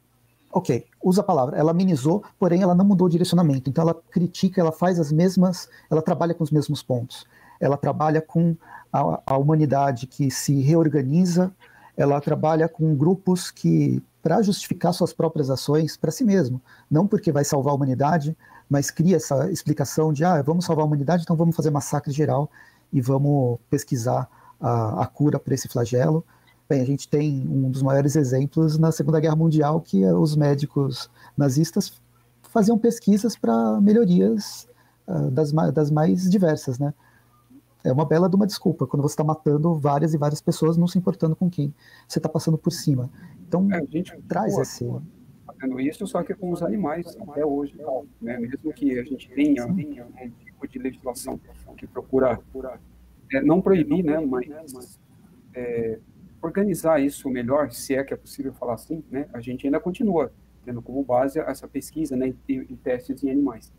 [SPEAKER 1] ok, usa a palavra, ela amenizou, porém ela não mudou o direcionamento. Então ela critica, ela faz as mesmas, ela trabalha com os mesmos pontos. Ela trabalha com a, a humanidade que se reorganiza ela trabalha com grupos que, para justificar suas próprias ações para si mesmo, não porque vai salvar a humanidade, mas cria essa explicação de, ah, vamos salvar a humanidade, então vamos fazer massacre geral e vamos pesquisar a, a cura para esse flagelo. Bem, a gente tem um dos maiores exemplos na Segunda Guerra Mundial, que os médicos nazistas faziam pesquisas para melhorias uh, das, das mais diversas, né? é uma bela de uma desculpa quando você está matando várias e várias pessoas, não se importando com quem você está passando por cima. Então, é, a gente traz pô, esse.
[SPEAKER 2] Fazendo isso, só que com os animais até hoje, né? mesmo que a gente tenha, tenha um tipo de legislação que procura, é, não proibir, né? mas é, organizar isso melhor, se é que é possível falar assim, né? a gente ainda continua tendo como base essa pesquisa né? em, em testes em animais.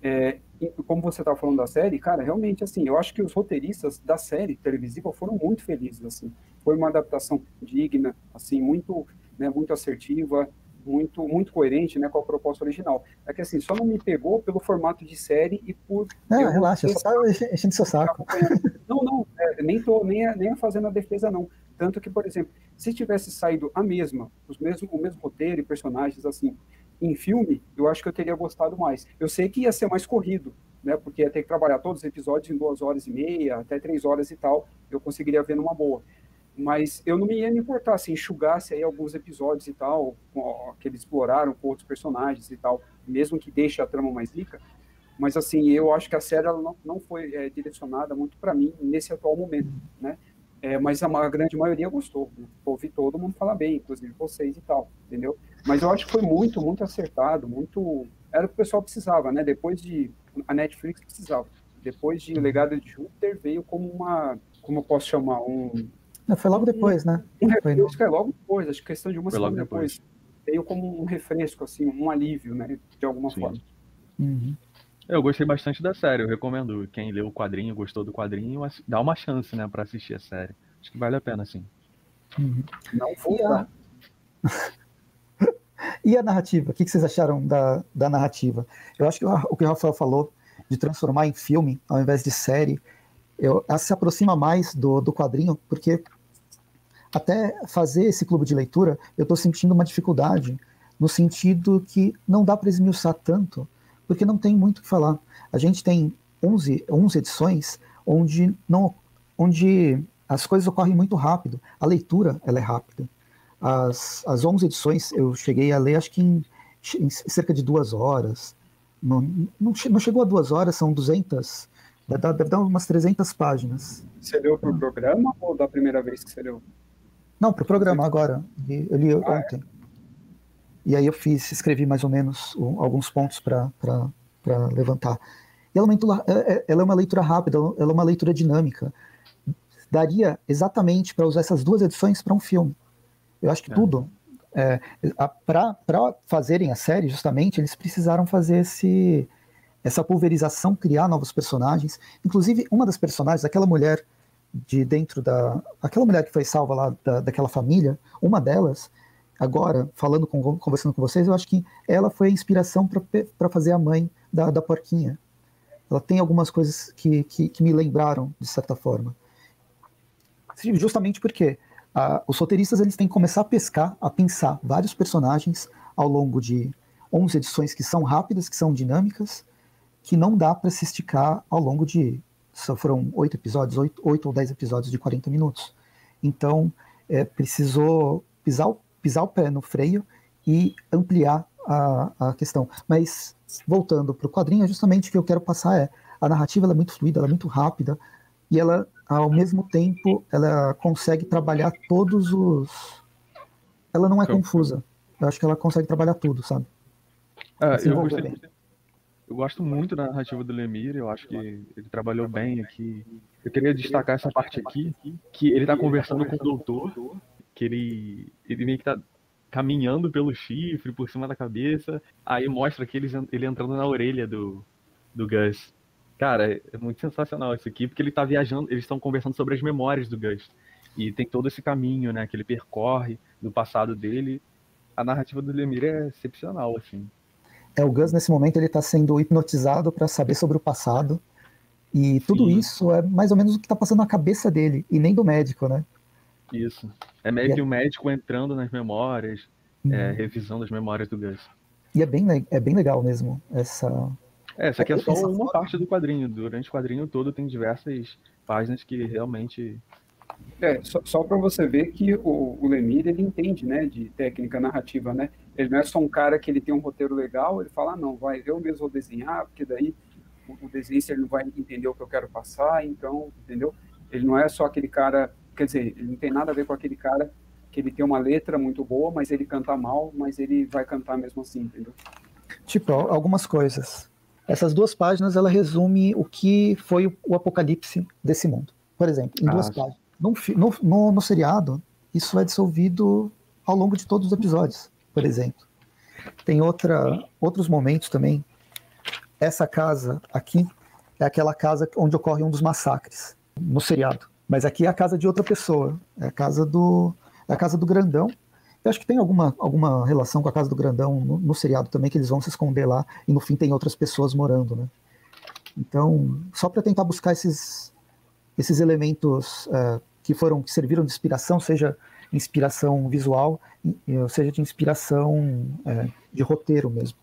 [SPEAKER 2] É, como você estava falando da série, cara, realmente, assim, eu acho que os roteiristas da série televisiva foram muito felizes, assim. Foi uma adaptação digna, assim, muito, né, muito assertiva, muito, muito coerente, né, com a proposta original. É que, assim, só não me pegou pelo formato de série e por...
[SPEAKER 1] Não, relaxa, só tá enchendo seu saco.
[SPEAKER 2] Não, não, é, nem tô nem, nem fazendo a defesa, não. Tanto que, por exemplo, se tivesse saído a mesma, os mesmo, o mesmo roteiro e personagens, assim, em filme, eu acho que eu teria gostado mais. Eu sei que ia ser mais corrido, né? Porque ia ter que trabalhar todos os episódios em duas horas e meia, até três horas e tal, eu conseguiria ver numa boa. Mas eu não me ia me importar se enxugasse aí alguns episódios e tal, que eles exploraram com outros personagens e tal, mesmo que deixe a trama mais rica. Mas assim, eu acho que a série não, não foi é, direcionada muito para mim nesse atual momento, né? É, mas a, a, grande maioria gostou. Né? Ouvi todo mundo falar bem, inclusive vocês e tal, entendeu? Mas eu acho que foi muito, muito acertado, muito. Era o que o pessoal precisava, né? Depois de. A Netflix precisava. Depois de O Legado de Júpiter veio como uma. Como eu posso chamar? Um.
[SPEAKER 1] Não, foi logo depois,
[SPEAKER 2] né? Um refresco, é logo depois, acho que questão de uma foi semana depois. depois. Veio como um refresco, assim, um alívio, né? De alguma Sim. forma.
[SPEAKER 3] Uhum. Eu gostei bastante da série, eu recomendo. Quem leu o quadrinho, gostou do quadrinho, dá uma chance, né, pra assistir a série. Acho que vale a pena, sim.
[SPEAKER 1] Uhum. Não vou dar. E a narrativa? O que vocês acharam da, da narrativa? Eu acho que o que o Rafael falou de transformar em filme ao invés de série, eu, ela se aproxima mais do, do quadrinho, porque até fazer esse clube de leitura, eu estou sentindo uma dificuldade, no sentido que não dá para esmiuçar tanto, porque não tem muito o que falar. A gente tem 11, 11 edições onde, não, onde as coisas ocorrem muito rápido, a leitura ela é rápida. As, as 11 edições eu cheguei a ler, acho que em, em cerca de duas horas. Não, não, não, chegou a duas horas, são 200, deve dar, deve dar umas 300 páginas.
[SPEAKER 2] Você leu para o programa ou da primeira vez que você leu?
[SPEAKER 1] Não, para o programa agora. Eu li ah, é? ontem. É? E aí eu fiz, escrevi mais ou menos alguns pontos para levantar. E ela é, uma, é, é, ela é uma leitura rápida, ela é uma leitura dinâmica. Daria exatamente para usar essas duas edições para um filme. Eu acho que é. tudo. É, para fazerem a série, justamente, eles precisaram fazer esse, essa pulverização, criar novos personagens. Inclusive, uma das personagens, aquela mulher de dentro da. aquela mulher que foi salva lá da, daquela família, uma delas, agora, falando com, conversando com vocês, eu acho que ela foi a inspiração para fazer a mãe da, da porquinha. Ela tem algumas coisas que, que, que me lembraram, de certa forma. Justamente porque os roteiristas eles têm que começar a pescar, a pensar vários personagens ao longo de 11 edições que são rápidas, que são dinâmicas, que não dá para se esticar ao longo de. Só foram oito episódios, oito, ou dez episódios de 40 minutos. Então, é, precisou pisar, pisar o pé no freio e ampliar a, a questão. Mas, voltando para o quadrinho, é justamente o que eu quero passar é a narrativa é muito fluida, ela é muito rápida, e ela, ao mesmo tempo, ela consegue trabalhar todos os. Ela não é confusa. Eu acho que ela consegue trabalhar tudo, sabe?
[SPEAKER 3] Ah, eu, gostei, eu gosto muito da narrativa do Lemir, eu acho que ele trabalhou bem aqui. Eu queria destacar essa parte aqui, que ele tá conversando com o doutor, que ele, ele meio que tá caminhando pelo chifre, por cima da cabeça, aí mostra que ele, ele entrando na orelha do, do Gus. Cara, é muito sensacional isso aqui, porque ele tá viajando, eles estão conversando sobre as memórias do Gus. E tem todo esse caminho, né, que ele percorre do passado dele. A narrativa do Lemir é excepcional, assim.
[SPEAKER 1] É, o Gus, nesse momento, ele está sendo hipnotizado para saber sobre o passado. E tudo Sim. isso é mais ou menos o que está passando na cabeça dele, e nem do médico, né?
[SPEAKER 3] Isso. É meio que o médico entrando nas memórias, é, uhum. é, revisando as memórias do Gus.
[SPEAKER 1] E é bem, é bem legal mesmo essa.
[SPEAKER 3] É, essa aqui é só essa uma forma. parte do quadrinho. Durante o quadrinho todo tem diversas páginas que realmente.
[SPEAKER 2] É, só, só para você ver que o, o Lemir ele entende, né, de técnica narrativa, né? Ele não é só um cara que ele tem um roteiro legal, ele fala, ah, não, vai, eu mesmo vou desenhar, porque daí o, o desenhista ele não vai entender o que eu quero passar, então, entendeu? Ele não é só aquele cara, quer dizer, ele não tem nada a ver com aquele cara que ele tem uma letra muito boa, mas ele canta mal, mas ele vai cantar mesmo assim, entendeu?
[SPEAKER 1] Tipo, algumas coisas. Essas duas páginas, ela resume o que foi o apocalipse desse mundo. Por exemplo, em ah, duas páginas. No, no, no, seriado, isso é dissolvido ao longo de todos os episódios por exemplo. Tem outra, outros momentos também. Essa casa aqui é aquela casa onde ocorre um dos massacres no seriado. Mas aqui é a casa de outra pessoa. É a casa do, é a casa do Grandão. Eu acho que tem alguma, alguma relação com a casa do Grandão no, no seriado também, que eles vão se esconder lá e no fim tem outras pessoas morando, né? Então, só para tentar buscar esses, esses elementos é, que foram que serviram de inspiração, seja inspiração visual, ou seja, de inspiração é, de roteiro mesmo.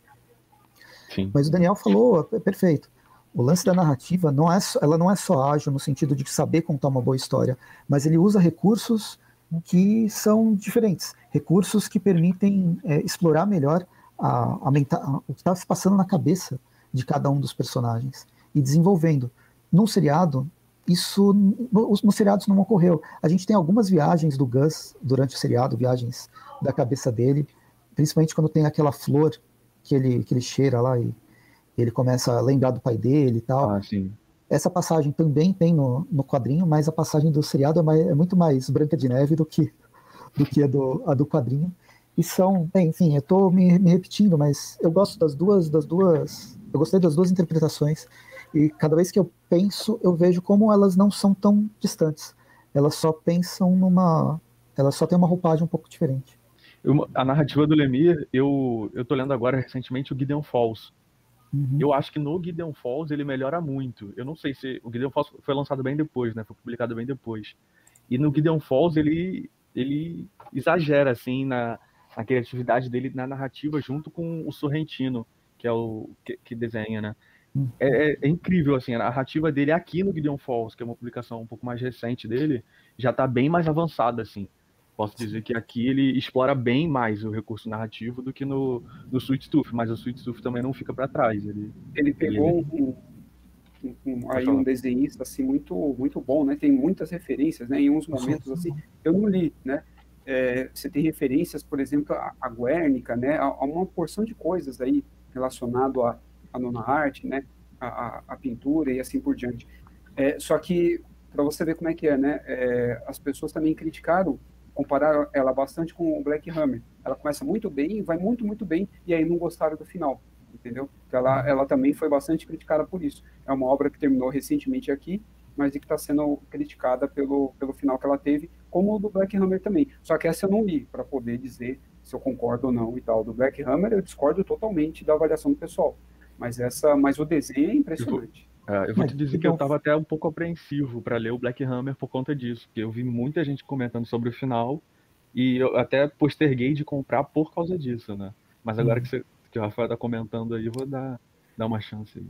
[SPEAKER 1] Sim. Mas o Daniel falou, é perfeito. O lance da narrativa não é, ela não é só ágil no sentido de saber contar uma boa história, mas ele usa recursos que são diferentes, recursos que permitem é, explorar melhor a, a, a, o que está se passando na cabeça de cada um dos personagens e desenvolvendo. Num seriado, isso nos no seriados não ocorreu. A gente tem algumas viagens do Gus durante o seriado, viagens da cabeça dele, principalmente quando tem aquela flor que ele, que ele cheira lá e ele começa a lembrar do pai dele e tal.
[SPEAKER 3] Ah, sim.
[SPEAKER 1] Essa passagem também tem no, no quadrinho, mas a passagem do seriado é, mais, é muito mais branca de neve do que, do que a do, a do quadrinho. E são, bem, enfim, eu estou me, me repetindo, mas eu gosto das duas, das duas, eu gostei das duas interpretações e cada vez que eu penso, eu vejo como elas não são tão distantes. Elas só pensam numa. Elas só têm uma roupagem um pouco diferente.
[SPEAKER 3] Eu, a narrativa do Lemir, eu, eu tô lendo agora recentemente o Gideon Falls. Uhum. Eu acho que no Gideon Falls ele melhora muito. Eu não sei se. O Gideon Falls foi lançado bem depois, né? Foi publicado bem depois. E no Gideon Falls ele, ele exagera, assim, na, na criatividade dele na narrativa, junto com o Sorrentino, que é o que, que desenha, né? É, é, é, incrível, assim, a narrativa dele aqui no Gideon Falls, que é uma publicação um pouco mais recente dele, já está bem mais avançada, assim. Posso dizer que aqui ele explora bem mais o recurso narrativo do que no, no Sweet Tooth, mas o Sweet Tooth também não fica para trás. Ele,
[SPEAKER 2] ele pegou ele... Um, um, aí um desenhista assim muito muito bom, né? Tem muitas referências, né? Em uns momentos assim, eu não li, né? É, você tem referências, por exemplo, a, a Guernica, né? A, a, uma porção de coisas aí relacionado a a nona arte, né, a, a, pintura e assim por diante. É, só que, para você ver como é que é, né, é, as pessoas também criticaram, compararam ela bastante com o Black Hammer. Ela começa muito bem, vai muito, muito bem, e aí não gostaram do final, entendeu? Ela, ela também foi bastante criticada por isso. É uma obra que terminou recentemente aqui, mas que está sendo criticada pelo, pelo final que ela teve, como o do Black Hammer também. Só que essa eu não li para poder dizer se eu concordo ou não e tal. Do Black Hammer eu discordo totalmente da avaliação do pessoal. Mas essa, mas o desenho é impressionante.
[SPEAKER 3] Eu vou, é, eu vou te dizer que eu estava até um pouco apreensivo para ler o Black Hammer por conta disso, porque eu vi muita gente comentando sobre o final e eu até posterguei de comprar por causa disso, né? Mas agora hum. que, você, que o Rafael está comentando aí, eu vou dar, dar uma chance aí.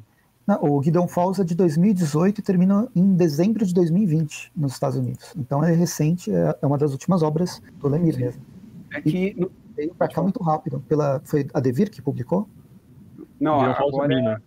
[SPEAKER 1] Não, o Gideon Falls é de 2018 e termina em dezembro de 2020 nos Estados Unidos. Então é recente, é, é uma das últimas obras do Lemir mesmo. É que e veio para cá muito rápido. Pela, foi a Devir que publicou?
[SPEAKER 2] Não, agora,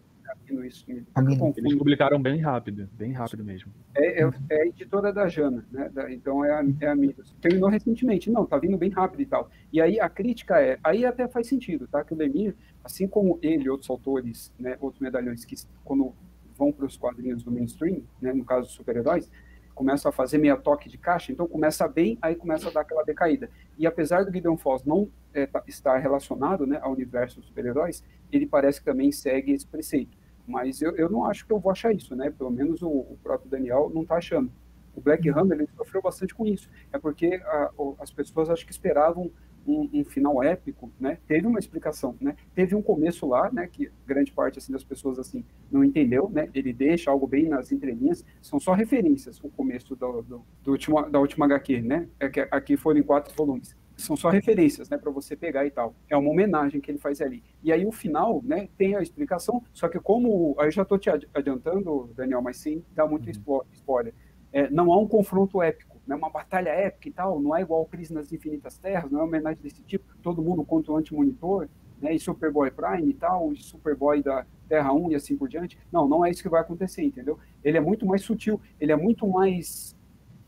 [SPEAKER 2] Amino, isso.
[SPEAKER 3] Amino. Eles publicaram bem rápido, bem rápido mesmo.
[SPEAKER 2] É, é, é a editora da Jana, né? Da, então é a, é a Minos. Terminou recentemente, não, tá vindo bem rápido e tal. E aí a crítica é, aí até faz sentido, tá? Que o Lemir, assim como ele e outros autores, né, outros medalhões que quando vão para os quadrinhos do mainstream, né, no caso dos super-heróis, começam a fazer meia toque de caixa, então começa bem, aí começa a dar aquela decaída. E apesar do Gideon Falls não é, tá, estar relacionado né, ao universo dos super-heróis, ele parece que também segue esse preceito. Mas eu, eu não acho que eu vou achar isso, né? Pelo menos o, o próprio Daniel não está achando. O Black Hammer ele sofreu bastante com isso. É porque a, as pessoas acho que esperavam um, um, final épico, né? Teve uma explicação, né? Teve um começo lá, né? Que grande parte assim das pessoas assim não entendeu, né? Ele deixa algo bem nas entrelinhas. São só referências o começo do, do, do último, da última HQ, né? É que aqui foram em quatro volumes. São só referências, né? Para você pegar e tal. É uma homenagem que ele faz ali. E aí o final, né? Tem a explicação. Só que como aí eu já estou te adiantando, Daniel, mas sim dá muito uhum. spoiler. É, não há um confronto épico né, uma batalha épica e tal, não é igual Crise nas Infinitas Terras, não é uma homenagem desse tipo, todo mundo contra o anti-monitor, né, e Superboy Prime e tal, e Superboy da Terra 1 e assim por diante. Não, não é isso que vai acontecer, entendeu? Ele é muito mais sutil, ele é muito mais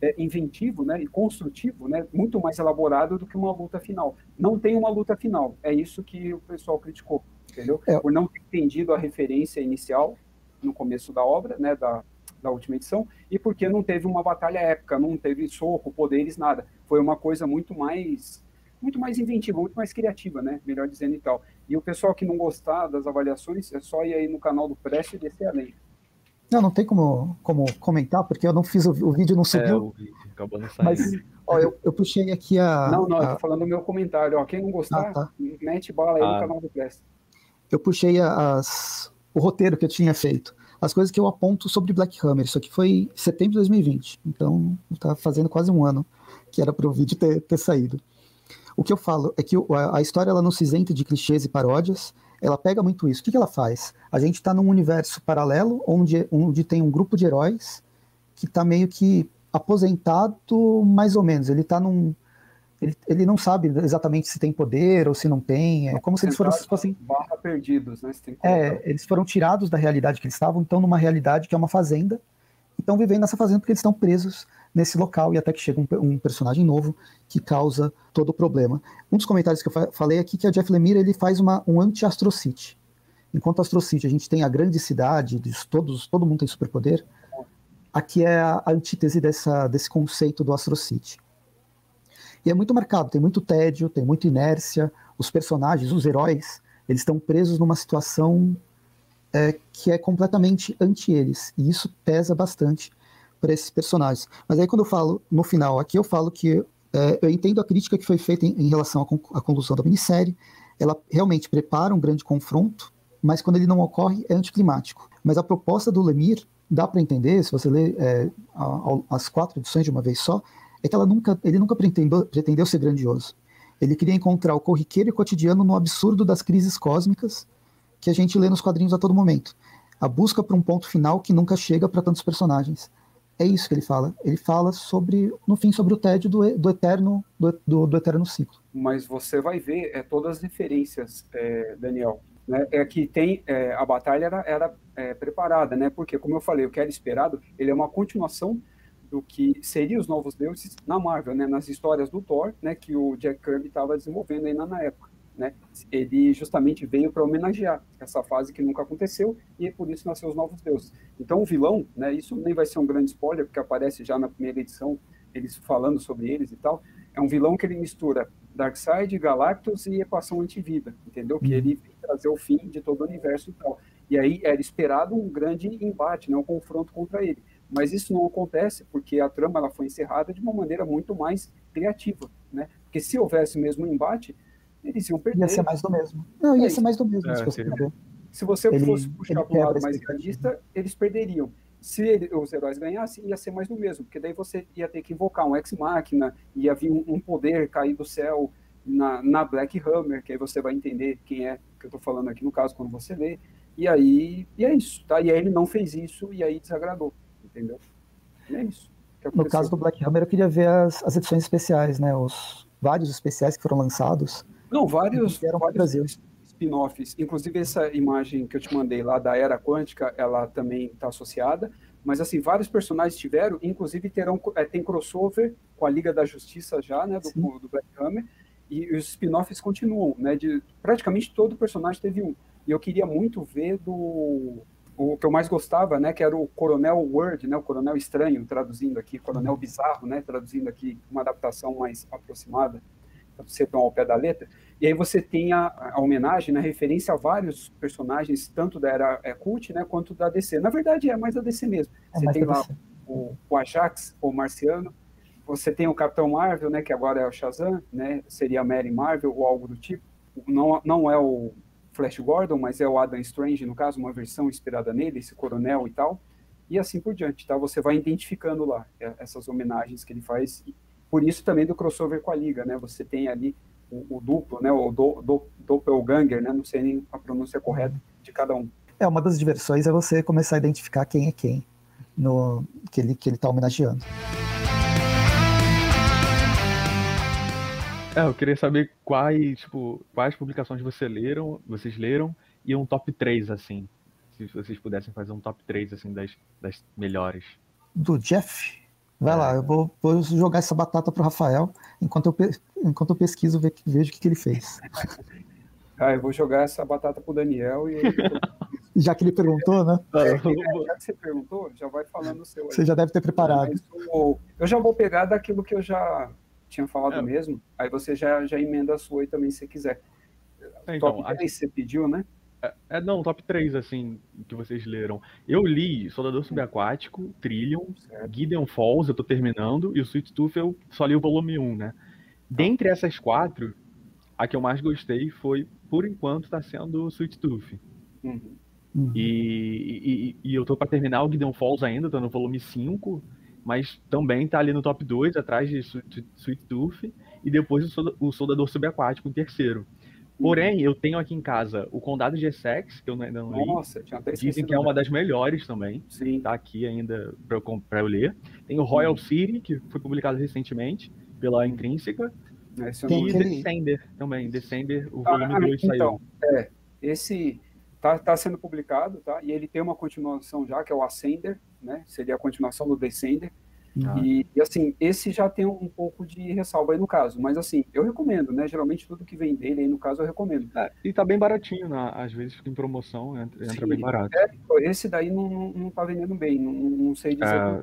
[SPEAKER 2] é, inventivo né, e construtivo, né, muito mais elaborado do que uma luta final. Não tem uma luta final, é isso que o pessoal criticou, entendeu? É. Por não ter entendido a referência inicial no começo da obra, né, da, da última edição, e porque não teve uma batalha épica, não teve soco, poderes, nada. Foi uma coisa muito mais muito mais inventiva, muito mais criativa, né? Melhor dizendo e tal. E o pessoal que não gostar das avaliações, é só ir aí no canal do Preste e descer a lei.
[SPEAKER 1] Não, não tem como, como comentar, porque eu não fiz o, o vídeo, não subiu. É, o vídeo acabou não saindo. Mas, ó, eu, eu puxei aqui a...
[SPEAKER 2] Não, não,
[SPEAKER 1] a...
[SPEAKER 2] eu tô falando do meu comentário, ó. Quem não gostar, ah, tá. mete bala aí ah. no canal do Preste.
[SPEAKER 1] Eu puxei as, o roteiro que eu tinha feito as coisas que eu aponto sobre Black Hammer. Isso aqui foi em setembro de 2020, então está fazendo quase um ano que era para o vídeo ter, ter, saído. O que eu falo é que a história ela não se isenta de clichês e paródias, ela pega muito isso. O que, que ela faz? A gente está num universo paralelo onde, onde tem um grupo de heróis que está meio que aposentado, mais ou menos. Ele está num, ele, ele não sabe exatamente se tem poder ou se não tem. É como se eles foram, fossem.
[SPEAKER 2] Barra perdidos, né?
[SPEAKER 1] é, eles foram tirados da realidade que eles estavam, estão numa realidade que é uma fazenda, estão vivendo nessa fazenda porque eles estão presos nesse local e até que chega um, um, personagem novo que causa todo o problema. Um dos comentários que eu falei aqui é que a Jeff Lemire ele faz uma, um anti-Astro City. Enquanto Astro City a gente tem a grande cidade, todos, todo mundo tem superpoder, aqui é a antítese dessa, desse conceito do Astro City. E é muito marcado, tem muito tédio, tem muita inércia. Os personagens, os heróis, eles estão presos numa situação é, que é completamente anti eles. E isso pesa bastante para esses personagens. Mas aí quando eu falo no final, aqui eu falo que é, eu entendo a crítica que foi feita em, em relação à, à conclusão da minissérie. Ela realmente prepara um grande confronto, mas quando ele não ocorre é anticlimático. Mas a proposta do Lemir dá para entender, se você ler é, as quatro edições de uma vez só, é que ela nunca, ele nunca pretendeu, pretendeu ser grandioso. Ele queria encontrar o corriqueiro e cotidiano no absurdo das crises cósmicas que a gente lê nos quadrinhos a todo momento. A busca por um ponto final que nunca chega para tantos personagens. É isso que ele fala. Ele fala sobre, no fim, sobre o tédio do, do eterno do, do, do, eterno ciclo.
[SPEAKER 2] Mas você vai ver é, todas as referências, é, Daniel. Né? É que tem é, a batalha era, era é, preparada, né? Porque como eu falei, o que era esperado, ele é uma continuação do que seria os novos deuses na Marvel, né, nas histórias do Thor, né, que o Jack Kirby estava desenvolvendo ainda na época. Né? Ele justamente veio para homenagear essa fase que nunca aconteceu e é por isso nasceu os novos deuses. Então o vilão, né, isso nem vai ser um grande spoiler porque aparece já na primeira edição eles falando sobre eles e tal. É um vilão que ele mistura Darkseid, Galactus e equação antivida, entendeu? Que uhum. ele vem trazer o fim de todo o universo e tal. E aí era esperado um grande embate, né, um confronto contra ele. Mas isso não acontece porque a trama ela foi encerrada de uma maneira muito mais criativa, né? Porque se houvesse mesmo um embate, eles iam perder.
[SPEAKER 1] Ia ser mais do mesmo. Não, ia é ser mais do mesmo, é, se você
[SPEAKER 2] Se você ele, fosse puxar para o lado mais realista, eles perderiam. Se ele, os heróis ganhassem, ia ser mais do mesmo, porque daí você ia ter que invocar um ex-máquina, ia vir um, um, poder cair do céu na, na Black Hammer, que aí você vai entender quem é que eu estou falando aqui no caso, quando você lê. E aí, e é isso, tá? E aí ele não fez isso, e aí desagradou entendeu? E é isso.
[SPEAKER 1] No caso do Black Hammer, eu queria ver as, as edições especiais, né? Os vários especiais que foram lançados.
[SPEAKER 2] Não, vários, vários Brasil. spin-offs, inclusive essa imagem que eu te mandei lá da Era Quântica, ela também está associada, mas assim, vários personagens tiveram, inclusive terão, é, tem crossover com a Liga da Justiça já, né, do, do Black Hammer, e os spin-offs continuam, né, de praticamente todo personagem teve um. E eu queria muito ver do o que eu mais gostava, né, que era o Coronel Word, né, o Coronel Estranho, traduzindo aqui, Coronel Bizarro, né, traduzindo aqui uma adaptação mais aproximada, para você tomar ao pé da letra. E aí você tem a, a homenagem, na né, referência a vários personagens, tanto da era é, cult, né, quanto da DC. Na verdade, é mais da DC mesmo. É você tem lá o, o, Ajax, o Marciano, você tem o Capitão Marvel, né, que agora é o Shazam, né, seria a Mary Marvel ou algo do tipo. Não, não é o Flash Gordon, mas é o Adam Strange, no caso, uma versão inspirada nele, esse coronel e tal, e assim por diante, tá? Você vai identificando lá é, essas homenagens que ele faz, por isso também do crossover com a Liga, né? Você tem ali o, o duplo, né? O do, do, doppelganger, né? Não sei nem a pronúncia correta de cada um.
[SPEAKER 1] É, uma das diversões é você começar a identificar quem é quem no que ele que ele está homenageando.
[SPEAKER 3] É, eu queria saber quais, tipo, quais publicações você leram, vocês leram e um top 3, assim. Se vocês pudessem fazer um top 3, assim, das, das melhores.
[SPEAKER 1] Do Jeff? Vai é. lá, eu vou, vou, jogar essa batata pro Rafael enquanto eu, enquanto eu pesquiso, ver, vejo o que, que ele fez.
[SPEAKER 2] ah, eu vou jogar essa batata pro Daniel e.
[SPEAKER 1] já que ele perguntou, né?
[SPEAKER 2] É, já que você perguntou, já vai falando o seu.
[SPEAKER 1] Você já deve ter preparado.
[SPEAKER 2] Eu já vou pegar daquilo que eu já tinha falado é. mesmo, aí você já, já emenda a sua aí também se quiser. É, então, top 3 a... você pediu, né?
[SPEAKER 3] É, é, não, top 3, assim, que vocês leram. Eu li Soldador Subaquático, Trillion, certo. Gideon Falls, eu tô terminando, e o Sweet Tooth eu só li o volume 1, né? Dentre essas quatro, a que eu mais gostei foi, por enquanto, tá sendo o Sweet Tooth. Uhum. Uhum. E, e, e, eu tô para terminar o Gideon Falls ainda, tô no volume 5, mas também está ali no top 2, atrás de Sweet Tooth, e depois o Soldador Subaquático em terceiro. Porém, eu tenho aqui em casa o Condado de Essex, que eu ainda não li.
[SPEAKER 2] Nossa, tinha até
[SPEAKER 3] Dizem que é uma das melhores também. Sim. Tá aqui ainda para eu, eu ler. Tem o Royal City, que foi publicado recentemente pela Intrínseca. Esse e. Descender também. Descender, o ah, volume 2 então,
[SPEAKER 2] saiu. É, esse tá, tá sendo publicado, tá? E ele tem uma continuação já, que é o Ascender, né? Seria a continuação do Descender. Ah. E, e, assim, esse já tem um pouco de ressalva aí no caso, mas assim, eu recomendo, né? Geralmente tudo que vem dele aí no caso eu recomendo.
[SPEAKER 3] É, e tá bem baratinho, né? Às vezes fica em promoção, entra, entra bem barato.
[SPEAKER 2] É, esse daí não, não, não tá vendendo bem, não, não sei dizer. É...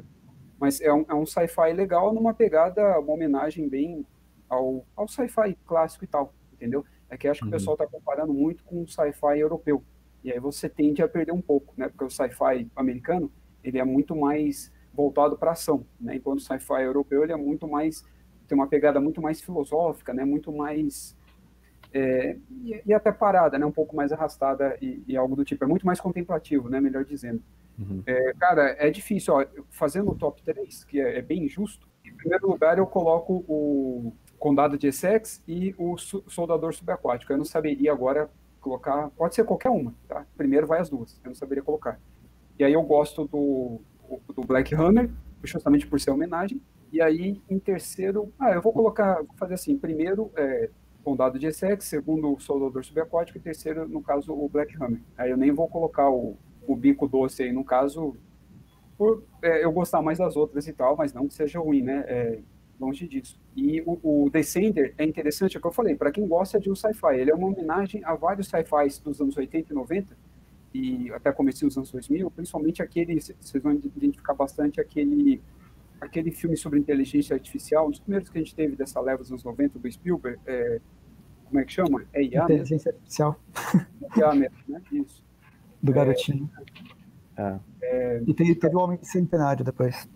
[SPEAKER 2] Mas é um, é um sci-fi legal numa pegada, uma homenagem bem ao, ao sci-fi clássico e tal, entendeu? É que acho que uhum. o pessoal tá comparando muito com o sci-fi europeu. E aí você tende a perder um pouco, né? Porque o sci-fi americano, ele é muito mais voltado para ação, né? Enquanto o sci-fi europeu, ele é muito mais tem uma pegada muito mais filosófica, né? Muito mais é, e, e, até parada, né? Um pouco mais arrastada e, e, algo do tipo. É muito mais contemplativo, né? Melhor dizendo. Uhum. É, cara, é difícil. Ó, fazendo o top 3, que é, é, bem justo, em primeiro lugar eu coloco o Condado de Essex e o Soldador Subaquático. Eu não saberia agora colocar, pode ser qualquer uma, tá? Primeiro vai as duas, eu não saberia colocar. E aí eu gosto do, do Black Hammer, justamente por ser homenagem. E aí, em terceiro, ah, eu vou colocar, vou fazer assim, primeiro é, Condado de Essex, segundo o Soldador Subaquático e terceiro, no caso, o Black Hammer. Aí eu nem vou colocar o, o Bico Doce aí, no caso, por é, eu gostar mais das outras e tal, mas não que seja ruim, né? É, longe disso. E o, o Descender é interessante, é o que eu falei, para quem gosta de um sci-fi, ele é uma homenagem a vários sci-fis dos anos 80 e 90, e até comecinho dos anos 2000, principalmente aquele, vocês vão identificar bastante aquele aquele filme sobre inteligência artificial, um dos primeiros que a gente teve dessa leva dos anos 90 do Spielberg, é, como é que chama? É IA
[SPEAKER 1] Inteligência mesmo? artificial.
[SPEAKER 2] IA mesmo, né? Isso.
[SPEAKER 1] Do garotinho. É, é, e teve, teve o Homem Centenário depois.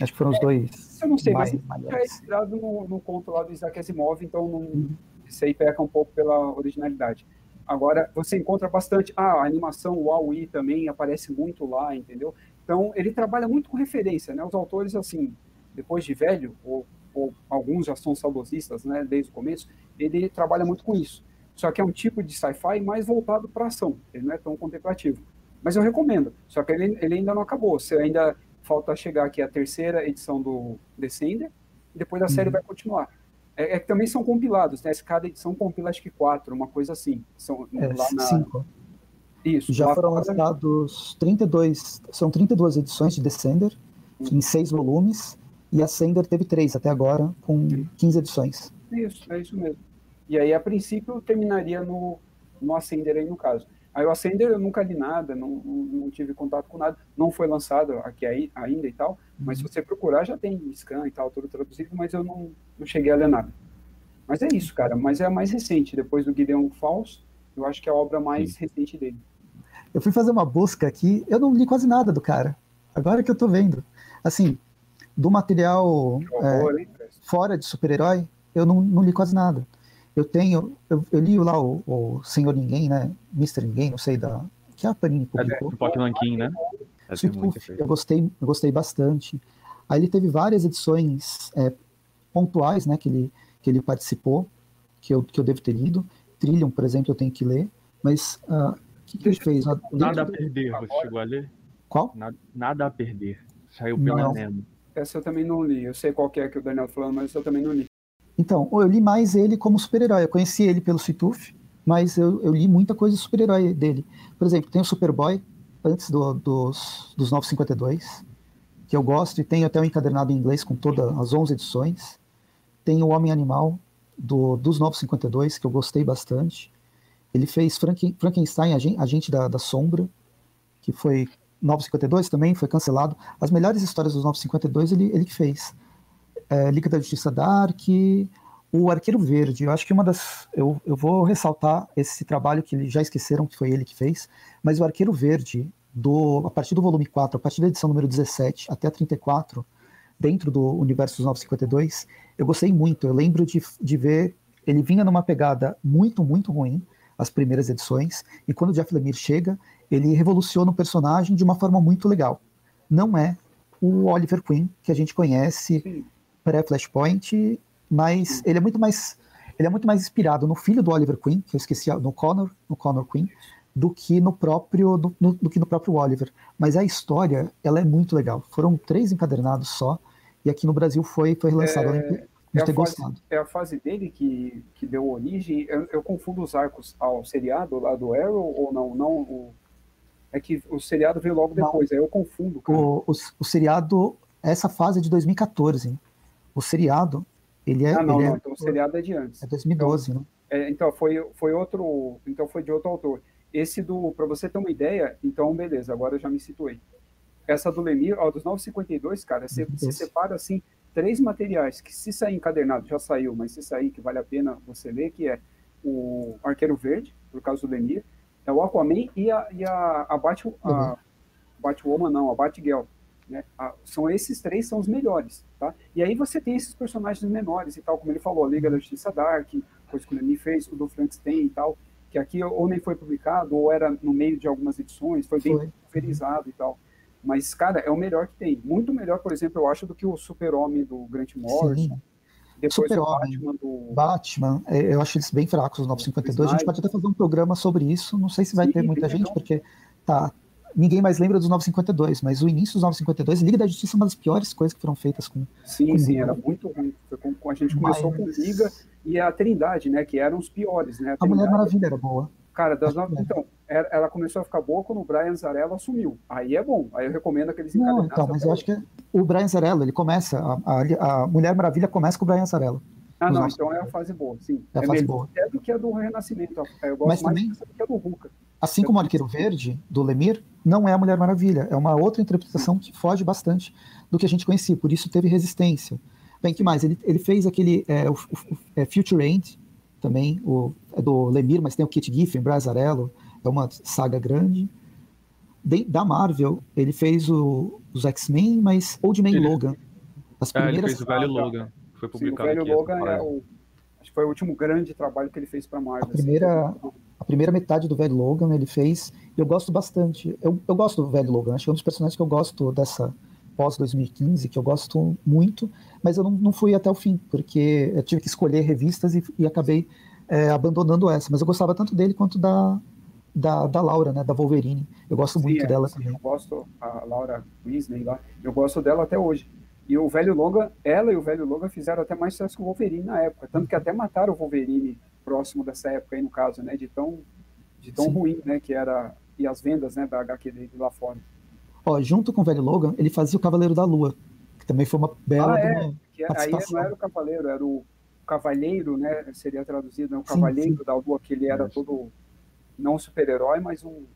[SPEAKER 1] Acho que foram os dois.
[SPEAKER 2] Eu não sei, mais, mas é inspirado no, no, conto lá do Isaac Asimov, então não, uhum. isso aí peca um pouco pela originalidade. Agora, você encontra bastante. Ah, a animação Huawei também aparece muito lá, entendeu? Então, ele trabalha muito com referência, né? Os autores, assim, depois de velho, ou, ou alguns já são saudosistas, né, desde o começo, ele trabalha muito com isso. Só que é um tipo de sci-fi mais voltado para ação, ele não é tão contemplativo. Mas eu recomendo, só que ele, ele ainda não acabou. Você ainda falta chegar aqui a terceira edição do Descender, e depois a série uhum. vai continuar. É, é, que também são compilados, né? Cada edição compila acho que quatro, uma coisa assim. São
[SPEAKER 1] é,
[SPEAKER 2] lá
[SPEAKER 1] na... Cinco.
[SPEAKER 2] Isso.
[SPEAKER 1] Já foram lançados 32, são 32 edições de Descender, hum. em seis volumes, e a Sender teve três até agora, com 15 edições.
[SPEAKER 2] Isso, é isso mesmo. E aí, a princípio, terminaria no, no Ascender aí, no caso. Aí o Ascender eu nunca li nada, não, não, tive contato com nada, não foi lançado aqui aí, ainda e tal, mas se uhum. você procurar já tem scan e tal, tudo traduzido, mas eu não, não cheguei a ler nada. Mas é isso, cara, mas é a mais recente, depois do Gideon Falls, eu acho que é a obra mais Sim. recente dele.
[SPEAKER 1] Eu fui fazer uma busca aqui, eu não li quase nada do cara, agora que eu tô vendo. Assim, do material horror, é, fora de super-herói, eu não, não li quase nada. Eu tenho, eu, eu li lá o, o, Senhor Ninguém, né? Mr. Ninguém, não sei da. Que a Panini publicou. É,
[SPEAKER 3] Pokémon King, né?
[SPEAKER 1] eu gostei, eu gostei bastante. Aí ele teve várias edições é, pontuais, né? Que ele, que ele participou, que eu, que eu devo ter lido. Trillium, por exemplo, eu tenho que ler. Mas uh, o que, que ele fez?
[SPEAKER 3] Nada a perder, você chegou a ler?
[SPEAKER 1] Qual?
[SPEAKER 3] Nada, nada a perder. Saiu pela Nemo.
[SPEAKER 2] Essa eu também não li. Eu sei qual é que o Daniel falando, mas eu também não li.
[SPEAKER 1] Então, eu li mais ele como super-herói. Eu conheci ele pelo Situf, mas eu, eu, li muita coisa de super-herói dele. Por exemplo, tem o Superboy, antes do, dos, dos 952, que eu gosto, e tenho até um encadernado em inglês com todas as 11 edições. Tem o Homem-Animal, do, dos 952, que eu gostei bastante. Ele fez Franken, Frankenstein, Agente da, da Sombra, que foi 952 também, foi cancelado. As melhores histórias dos 952 ele, ele que fez é, Liga da Justiça Dark, o Arqueiro Verde. Eu acho que uma das. Eu, eu vou ressaltar esse trabalho que já esqueceram que foi ele que fez, mas o Arqueiro Verde, do, a partir do volume 4, a partir da edição número 17 até a 34, dentro do universo dos 952, eu gostei muito. Eu lembro de, de ver. Ele vinha numa pegada muito, muito ruim, as primeiras edições, e quando o Jeff Lemire chega, ele revoluciona o personagem de uma forma muito legal. Não é o Oliver Queen que a gente conhece Sim pré-Flashpoint, mas ele é muito mais ele é muito mais inspirado no filho do Oliver Queen, que eu esqueci, no Connor, no Connor Queen, do que no próprio do, no, do que no próprio Oliver. Mas a história, ela é muito legal. Foram três encadernados só, e aqui no Brasil foi foi relançado.
[SPEAKER 2] É, é, a fase, é a fase dele que, que deu origem. Eu, eu, confundo os arcos ao seriado lá do Arrow ou não? Não, o, é que o seriado veio logo depois, não. aí eu confundo.
[SPEAKER 1] O, o, o seriado, essa fase é de 2014. O seriado, ele é.
[SPEAKER 2] Ah, não,
[SPEAKER 1] não.
[SPEAKER 2] É, então o seriado é de antes.
[SPEAKER 1] É 2012,
[SPEAKER 2] então,
[SPEAKER 1] né?
[SPEAKER 2] É, então foi, foi outro. Então foi de outro autor. Esse do. Para você ter uma ideia, então beleza, agora eu já me situei. Essa do Lemir, ó, dos 952, cara, você, você separa assim três materiais que se sair encadernado, já saiu, mas se sair que vale a pena você ler, que é o Arqueiro Verde, por causa do Lemir, é o Aquaman e a, e a, a, Bat, a uhum. Batwoman, não, a Batgirl. Né? Ah, são esses três são os melhores, tá? E aí você tem esses personagens menores e tal, como ele falou, a Liga da Justiça Dark, coisa que o Lenny fez, o do Frankenstein e tal, que aqui ou nem foi publicado, ou era no meio de algumas edições, foi bem pulverizado e tal. Mas, cara, é o melhor que tem. Muito melhor, por exemplo, eu acho, do que o Super-Homem do Grant Morrison.
[SPEAKER 1] Depois Super o Batman do... Batman, é, eu acho eles bem fracos, os 952. A gente pode até fazer um programa sobre isso. Não sei se vai Sim, ter muita gente, porque tá, ninguém mais lembra dos 952, mas o início dos 952, Liga da Justiça é uma das piores coisas que foram feitas com.
[SPEAKER 2] Sim, com sim, era muito ruim. Com, a gente começou mas... com Liga e a Trindade, né? Que eram os piores, né?
[SPEAKER 1] A, a Mulher Maravilha era boa.
[SPEAKER 2] Cara, das nove... então, ela começou a ficar boa quando o Brian Zarella assumiu. Aí é bom. Aí eu recomendo aqueles
[SPEAKER 1] Não, então, mas eu acho que o Brian Zarella, ele começa, a, a, a Mulher Maravilha começa com o Brian Zarella.
[SPEAKER 2] Ah, não, então é a fase boa, sim.
[SPEAKER 1] É a é fase boa.
[SPEAKER 2] É do que a do Renascimento. Eu gosto
[SPEAKER 1] mas
[SPEAKER 2] mais
[SPEAKER 1] também,
[SPEAKER 2] do que a do Ruka.
[SPEAKER 1] Assim como o Arqueiro Verde, do Lemir, não é a Mulher Maravilha. É uma outra interpretação que foge bastante do que a gente conhecia. Por isso teve resistência. Bem, que mais? Ele, ele fez aquele é, o, o, é, Future End, também, o, é do Lemir, mas tem o Kit Giffen, Brazarello. É uma saga grande. De, da Marvel, ele fez o, os X-Men, mas Old Man ele, Logan.
[SPEAKER 3] As primeiras... É, ele fez o Velho Logan foi publicado
[SPEAKER 2] Sim, o Velho Logan é o, acho que foi o último grande trabalho que ele fez para Marvel.
[SPEAKER 1] A primeira, assim. a primeira metade do Velho Logan ele fez, e eu gosto bastante. Eu, eu gosto do Velho Logan, acho que é um dos personagens que eu gosto dessa pós 2015, que eu gosto muito, mas eu não, não fui até o fim, porque eu tive que escolher revistas e, e acabei é, abandonando essa. Mas eu gostava tanto dele quanto da, da, da Laura, né, da Wolverine. Eu gosto
[SPEAKER 2] sim,
[SPEAKER 1] muito
[SPEAKER 2] é,
[SPEAKER 1] dela
[SPEAKER 2] sim,
[SPEAKER 1] também.
[SPEAKER 2] Eu gosto, a Laura Weasley lá, eu gosto dela até hoje. E o velho Logan, ela e o velho Logan fizeram até mais sucesso que o Wolverine na época. Tanto que até mataram o Wolverine próximo dessa época aí, no caso, né? De tão, de tão ruim, né? Que era. E as vendas, né? Da HQ dele lá fora.
[SPEAKER 1] Ó, junto com o velho Logan, ele fazia o Cavaleiro da Lua, que também foi uma bela.
[SPEAKER 2] Ah, é. Que aí não era o Cavaleiro, era o Cavalheiro, né? Seria traduzido, né? O Cavaleiro sim, sim. da Lua, que ele era todo. Não super-herói, mas um,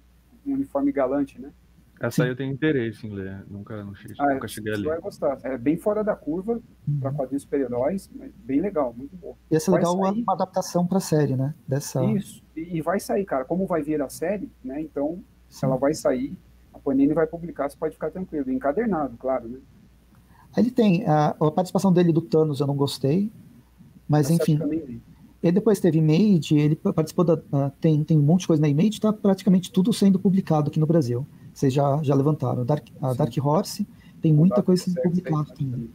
[SPEAKER 2] um uniforme galante, né?
[SPEAKER 3] Essa aí eu tenho interesse em ler, nunca, não cheguei, ah, nunca cheguei a ler. Você
[SPEAKER 2] vai gostar, é bem fora da curva uhum. para quadrinhos super-heróis, bem legal, muito bom.
[SPEAKER 1] Ia ser legal sair... uma adaptação para série, né? Dessa...
[SPEAKER 2] Isso, e, e, vai sair, cara, como vai vir a série, né? Então, se ela vai sair, a Panini vai publicar, você pode ficar tranquilo, encadernado, claro, né?
[SPEAKER 1] Ele tem, a, a participação dele do Thanos eu não gostei, mas Essa enfim... Ele depois teve Made, ele participou da. Tem, tem um monte de coisa na Image, está praticamente tudo sendo publicado aqui no Brasil. Vocês já, já levantaram. Dark, a Dark Horse tem muita coisa sendo publicada também.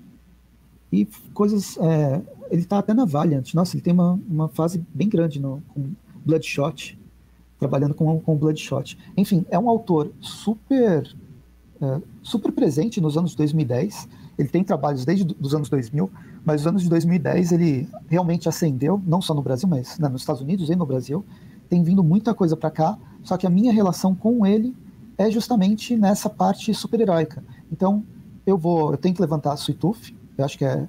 [SPEAKER 1] E coisas. É, ele está até na Valiant. Nossa, ele tem uma, uma fase bem grande no, com Bloodshot, trabalhando com, com Bloodshot. Enfim, é um autor super, é, super presente nos anos 2010. Ele tem trabalhos desde os anos 2000, mas nos anos de 2010 ele realmente ascendeu, não só no Brasil, mas né, nos Estados Unidos e no Brasil. Tem vindo muita coisa para cá, só que a minha relação com ele é justamente nessa parte super-heróica. Então, eu vou, eu tenho que levantar a Suituf, eu acho que é,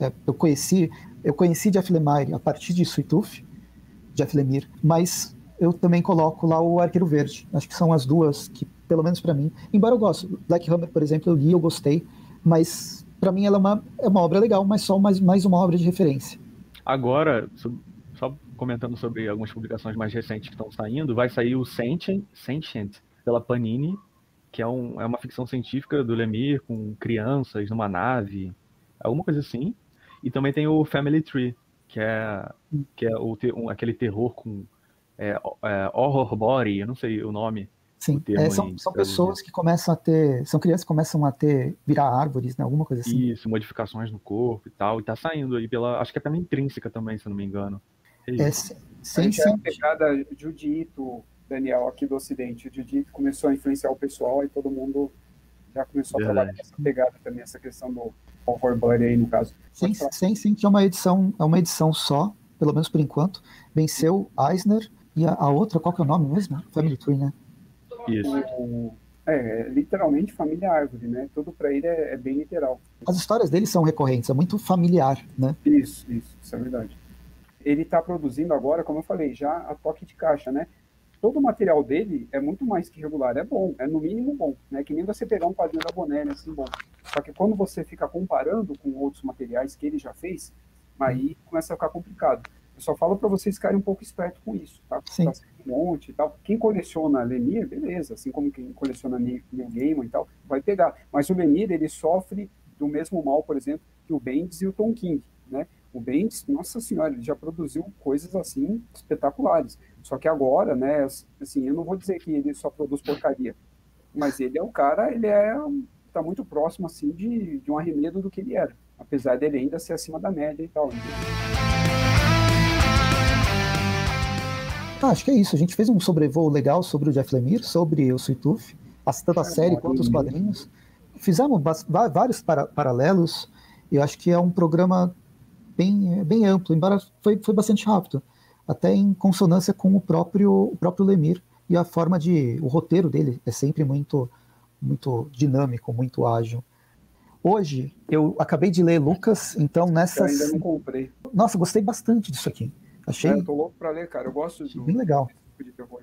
[SPEAKER 1] é, eu conheci, eu conheci Jeff Lemire a partir de Suituf, Jeff Lemire, mas eu também coloco lá o Arqueiro Verde. Acho que são as duas que, pelo menos para mim, embora eu goste, Black Hammer, por exemplo, eu li, eu gostei, mas para mim ela é uma, é uma obra legal, mas só mais, mais uma obra de referência.
[SPEAKER 3] Agora, só comentando sobre algumas publicações mais recentes que estão saindo, vai sair o Sentient, Sentient pela Panini, que é, um, é uma ficção científica do Lemire com crianças numa nave, alguma coisa assim. E também tem o Family Tree, que é, que é o, um, aquele terror com é, é, horror body, eu não sei o nome.
[SPEAKER 1] Sim, é, são, são pessoas que começam a ter, são crianças que começam a ter, virar árvores, né, alguma coisa assim.
[SPEAKER 3] Isso, modificações no corpo e tal, e tá saindo aí pela, acho que é pela intrínseca também, se não me engano.
[SPEAKER 2] É, é sim, sim, sim. É a pegada Judito, Daniel aqui do Ocidente. O Didi começou a influenciar o pessoal e todo mundo já começou Verdade. a trabalhar nessa pegada também, essa questão do horror body aí, no caso.
[SPEAKER 1] Sim, sim, sim, que é uma edição, é uma edição só, pelo menos por enquanto. Venceu Eisner e a, a outra, qual que é o nome mesmo? Family Tree, né?
[SPEAKER 3] Isso.
[SPEAKER 2] O, é, é, literalmente família árvore, né? Tudo para ele é, é, bem literal.
[SPEAKER 1] As histórias dele são recorrentes, é muito familiar, né?
[SPEAKER 2] Isso, isso, isso é verdade. Ele está produzindo agora, como eu falei, já a toque de caixa, né? Todo o material dele é muito mais que regular, é bom, é no mínimo bom, né? Que nem você pegar um quadrinho da Bonelli, assim, bom. Só que quando você fica comparando com outros materiais que ele já fez, aí começa a ficar complicado. Eu só falo para vocês ficarem um pouco espertos com isso, tá? Porque tá um monte e tal. Quem coleciona Lemir, beleza, assim como quem coleciona New Gaiman e tal, vai pegar. Mas o Lemir, ele sofre do mesmo mal, por exemplo, que o Bendis e o Tom King, né? O Bendis, nossa senhora, ele já produziu coisas assim espetaculares. Só que agora, né, assim, eu não vou dizer que ele só produz porcaria, mas ele é o cara, ele é tá muito próximo assim de, de um arremedo do que ele era, apesar dele ainda ser acima da média e tal. Né?
[SPEAKER 1] Ah, acho que é isso. A gente fez um sobrevoo legal sobre o Jeff Lemire, sobre o Suituf, tanto a série quanto os quadrinhos. Fizemos vários para paralelos e eu acho que é um programa bem, bem amplo, embora foi, foi bastante rápido até em consonância com o próprio, o próprio Lemir e a forma de. O roteiro dele é sempre muito, muito dinâmico, muito ágil. Hoje, eu acabei de ler Lucas, então nessas.
[SPEAKER 2] Eu ainda não comprei.
[SPEAKER 1] Nossa, gostei bastante disso aqui. Achei. É,
[SPEAKER 2] eu tô louco pra ler, cara. Eu gosto
[SPEAKER 1] do. Bem legal.
[SPEAKER 3] Tipo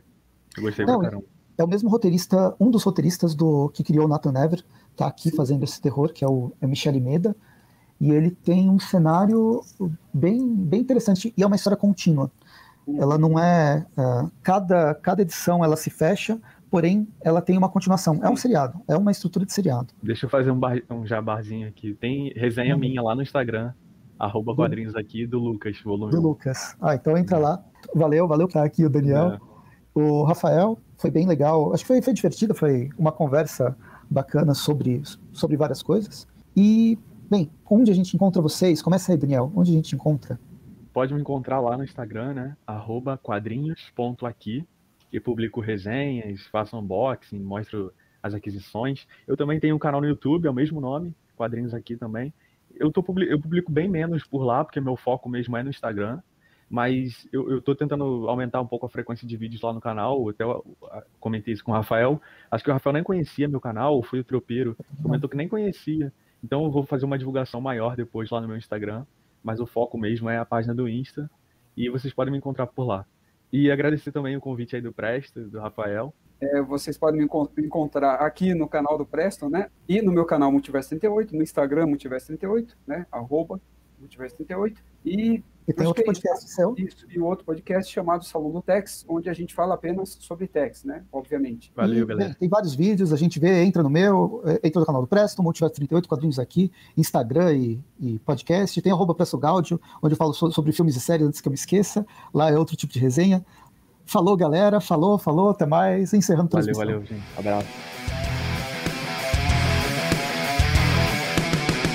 [SPEAKER 3] eu gostei não, pra caramba.
[SPEAKER 1] É o mesmo roteirista, um dos roteiristas do que criou Nathan Never, tá aqui Sim. fazendo esse terror, que é o é Michele Meda. E ele tem um cenário bem, bem interessante e é uma história contínua. Ela não é, é, cada, cada edição ela se fecha, porém ela tem uma continuação. É um seriado, é uma estrutura de seriado.
[SPEAKER 3] Deixa eu fazer um, bar, um jabarzinho aqui. Tem resenha uhum. minha lá no Instagram, arroba quadrinhos aqui do Lucas, volume.
[SPEAKER 1] Do Lucas. Ah, então entra lá. Valeu, valeu estar aqui o Daniel. É. O Rafael, foi bem legal. Acho que foi, foi divertido, foi uma conversa bacana sobre, sobre várias coisas. E, bem, onde a gente encontra vocês? Começa aí, Daniel. Onde a gente encontra?
[SPEAKER 3] pode me encontrar lá no Instagram, né? Arroba quadrinhos.aqui, que publico resenhas, faço unboxing, mostro as aquisições. Eu também tenho um canal no YouTube, é o mesmo nome, quadrinhos aqui também. Eu, tô, eu publico bem menos por lá, porque meu foco mesmo é no Instagram. Mas eu, tô tentando aumentar um pouco a frequência de vídeos lá no canal. Até comentei isso com o Rafael. Acho que o Rafael nem conhecia meu canal, foi o tropeiro. Comentou que nem conhecia. Então eu vou fazer uma divulgação maior depois lá no meu Instagram. Mas o foco mesmo é a página do Insta. E vocês podem me encontrar por lá. E agradecer também o convite aí do Presto, do Rafael.
[SPEAKER 2] É, vocês podem me encontrar aqui no canal do Preston, né? E no meu canal Multiverso 38, no Instagram Multiverso 38, né? Arroba Multiverso 38. E,
[SPEAKER 1] e tem outro podcast
[SPEAKER 2] isso,
[SPEAKER 1] seu.
[SPEAKER 2] Isso, e outro podcast chamado Salão do Tex, onde a gente fala apenas sobre Tex, né? Obviamente.
[SPEAKER 3] Valeu, e, galera.
[SPEAKER 1] Tem vários vídeos, a gente vê, entra no meu, é, entra no canal do Preston, Multiverso 38, quadrinhos aqui, Instagram e, e podcast. Tem arroba Presto Gaudio, onde eu falo sobre filmes e séries antes que eu me esqueça. Lá é outro tipo de resenha. Falou, galera. Falou, falou. Até mais. Encerrando
[SPEAKER 3] Valeu, valeu, gente. Abraço.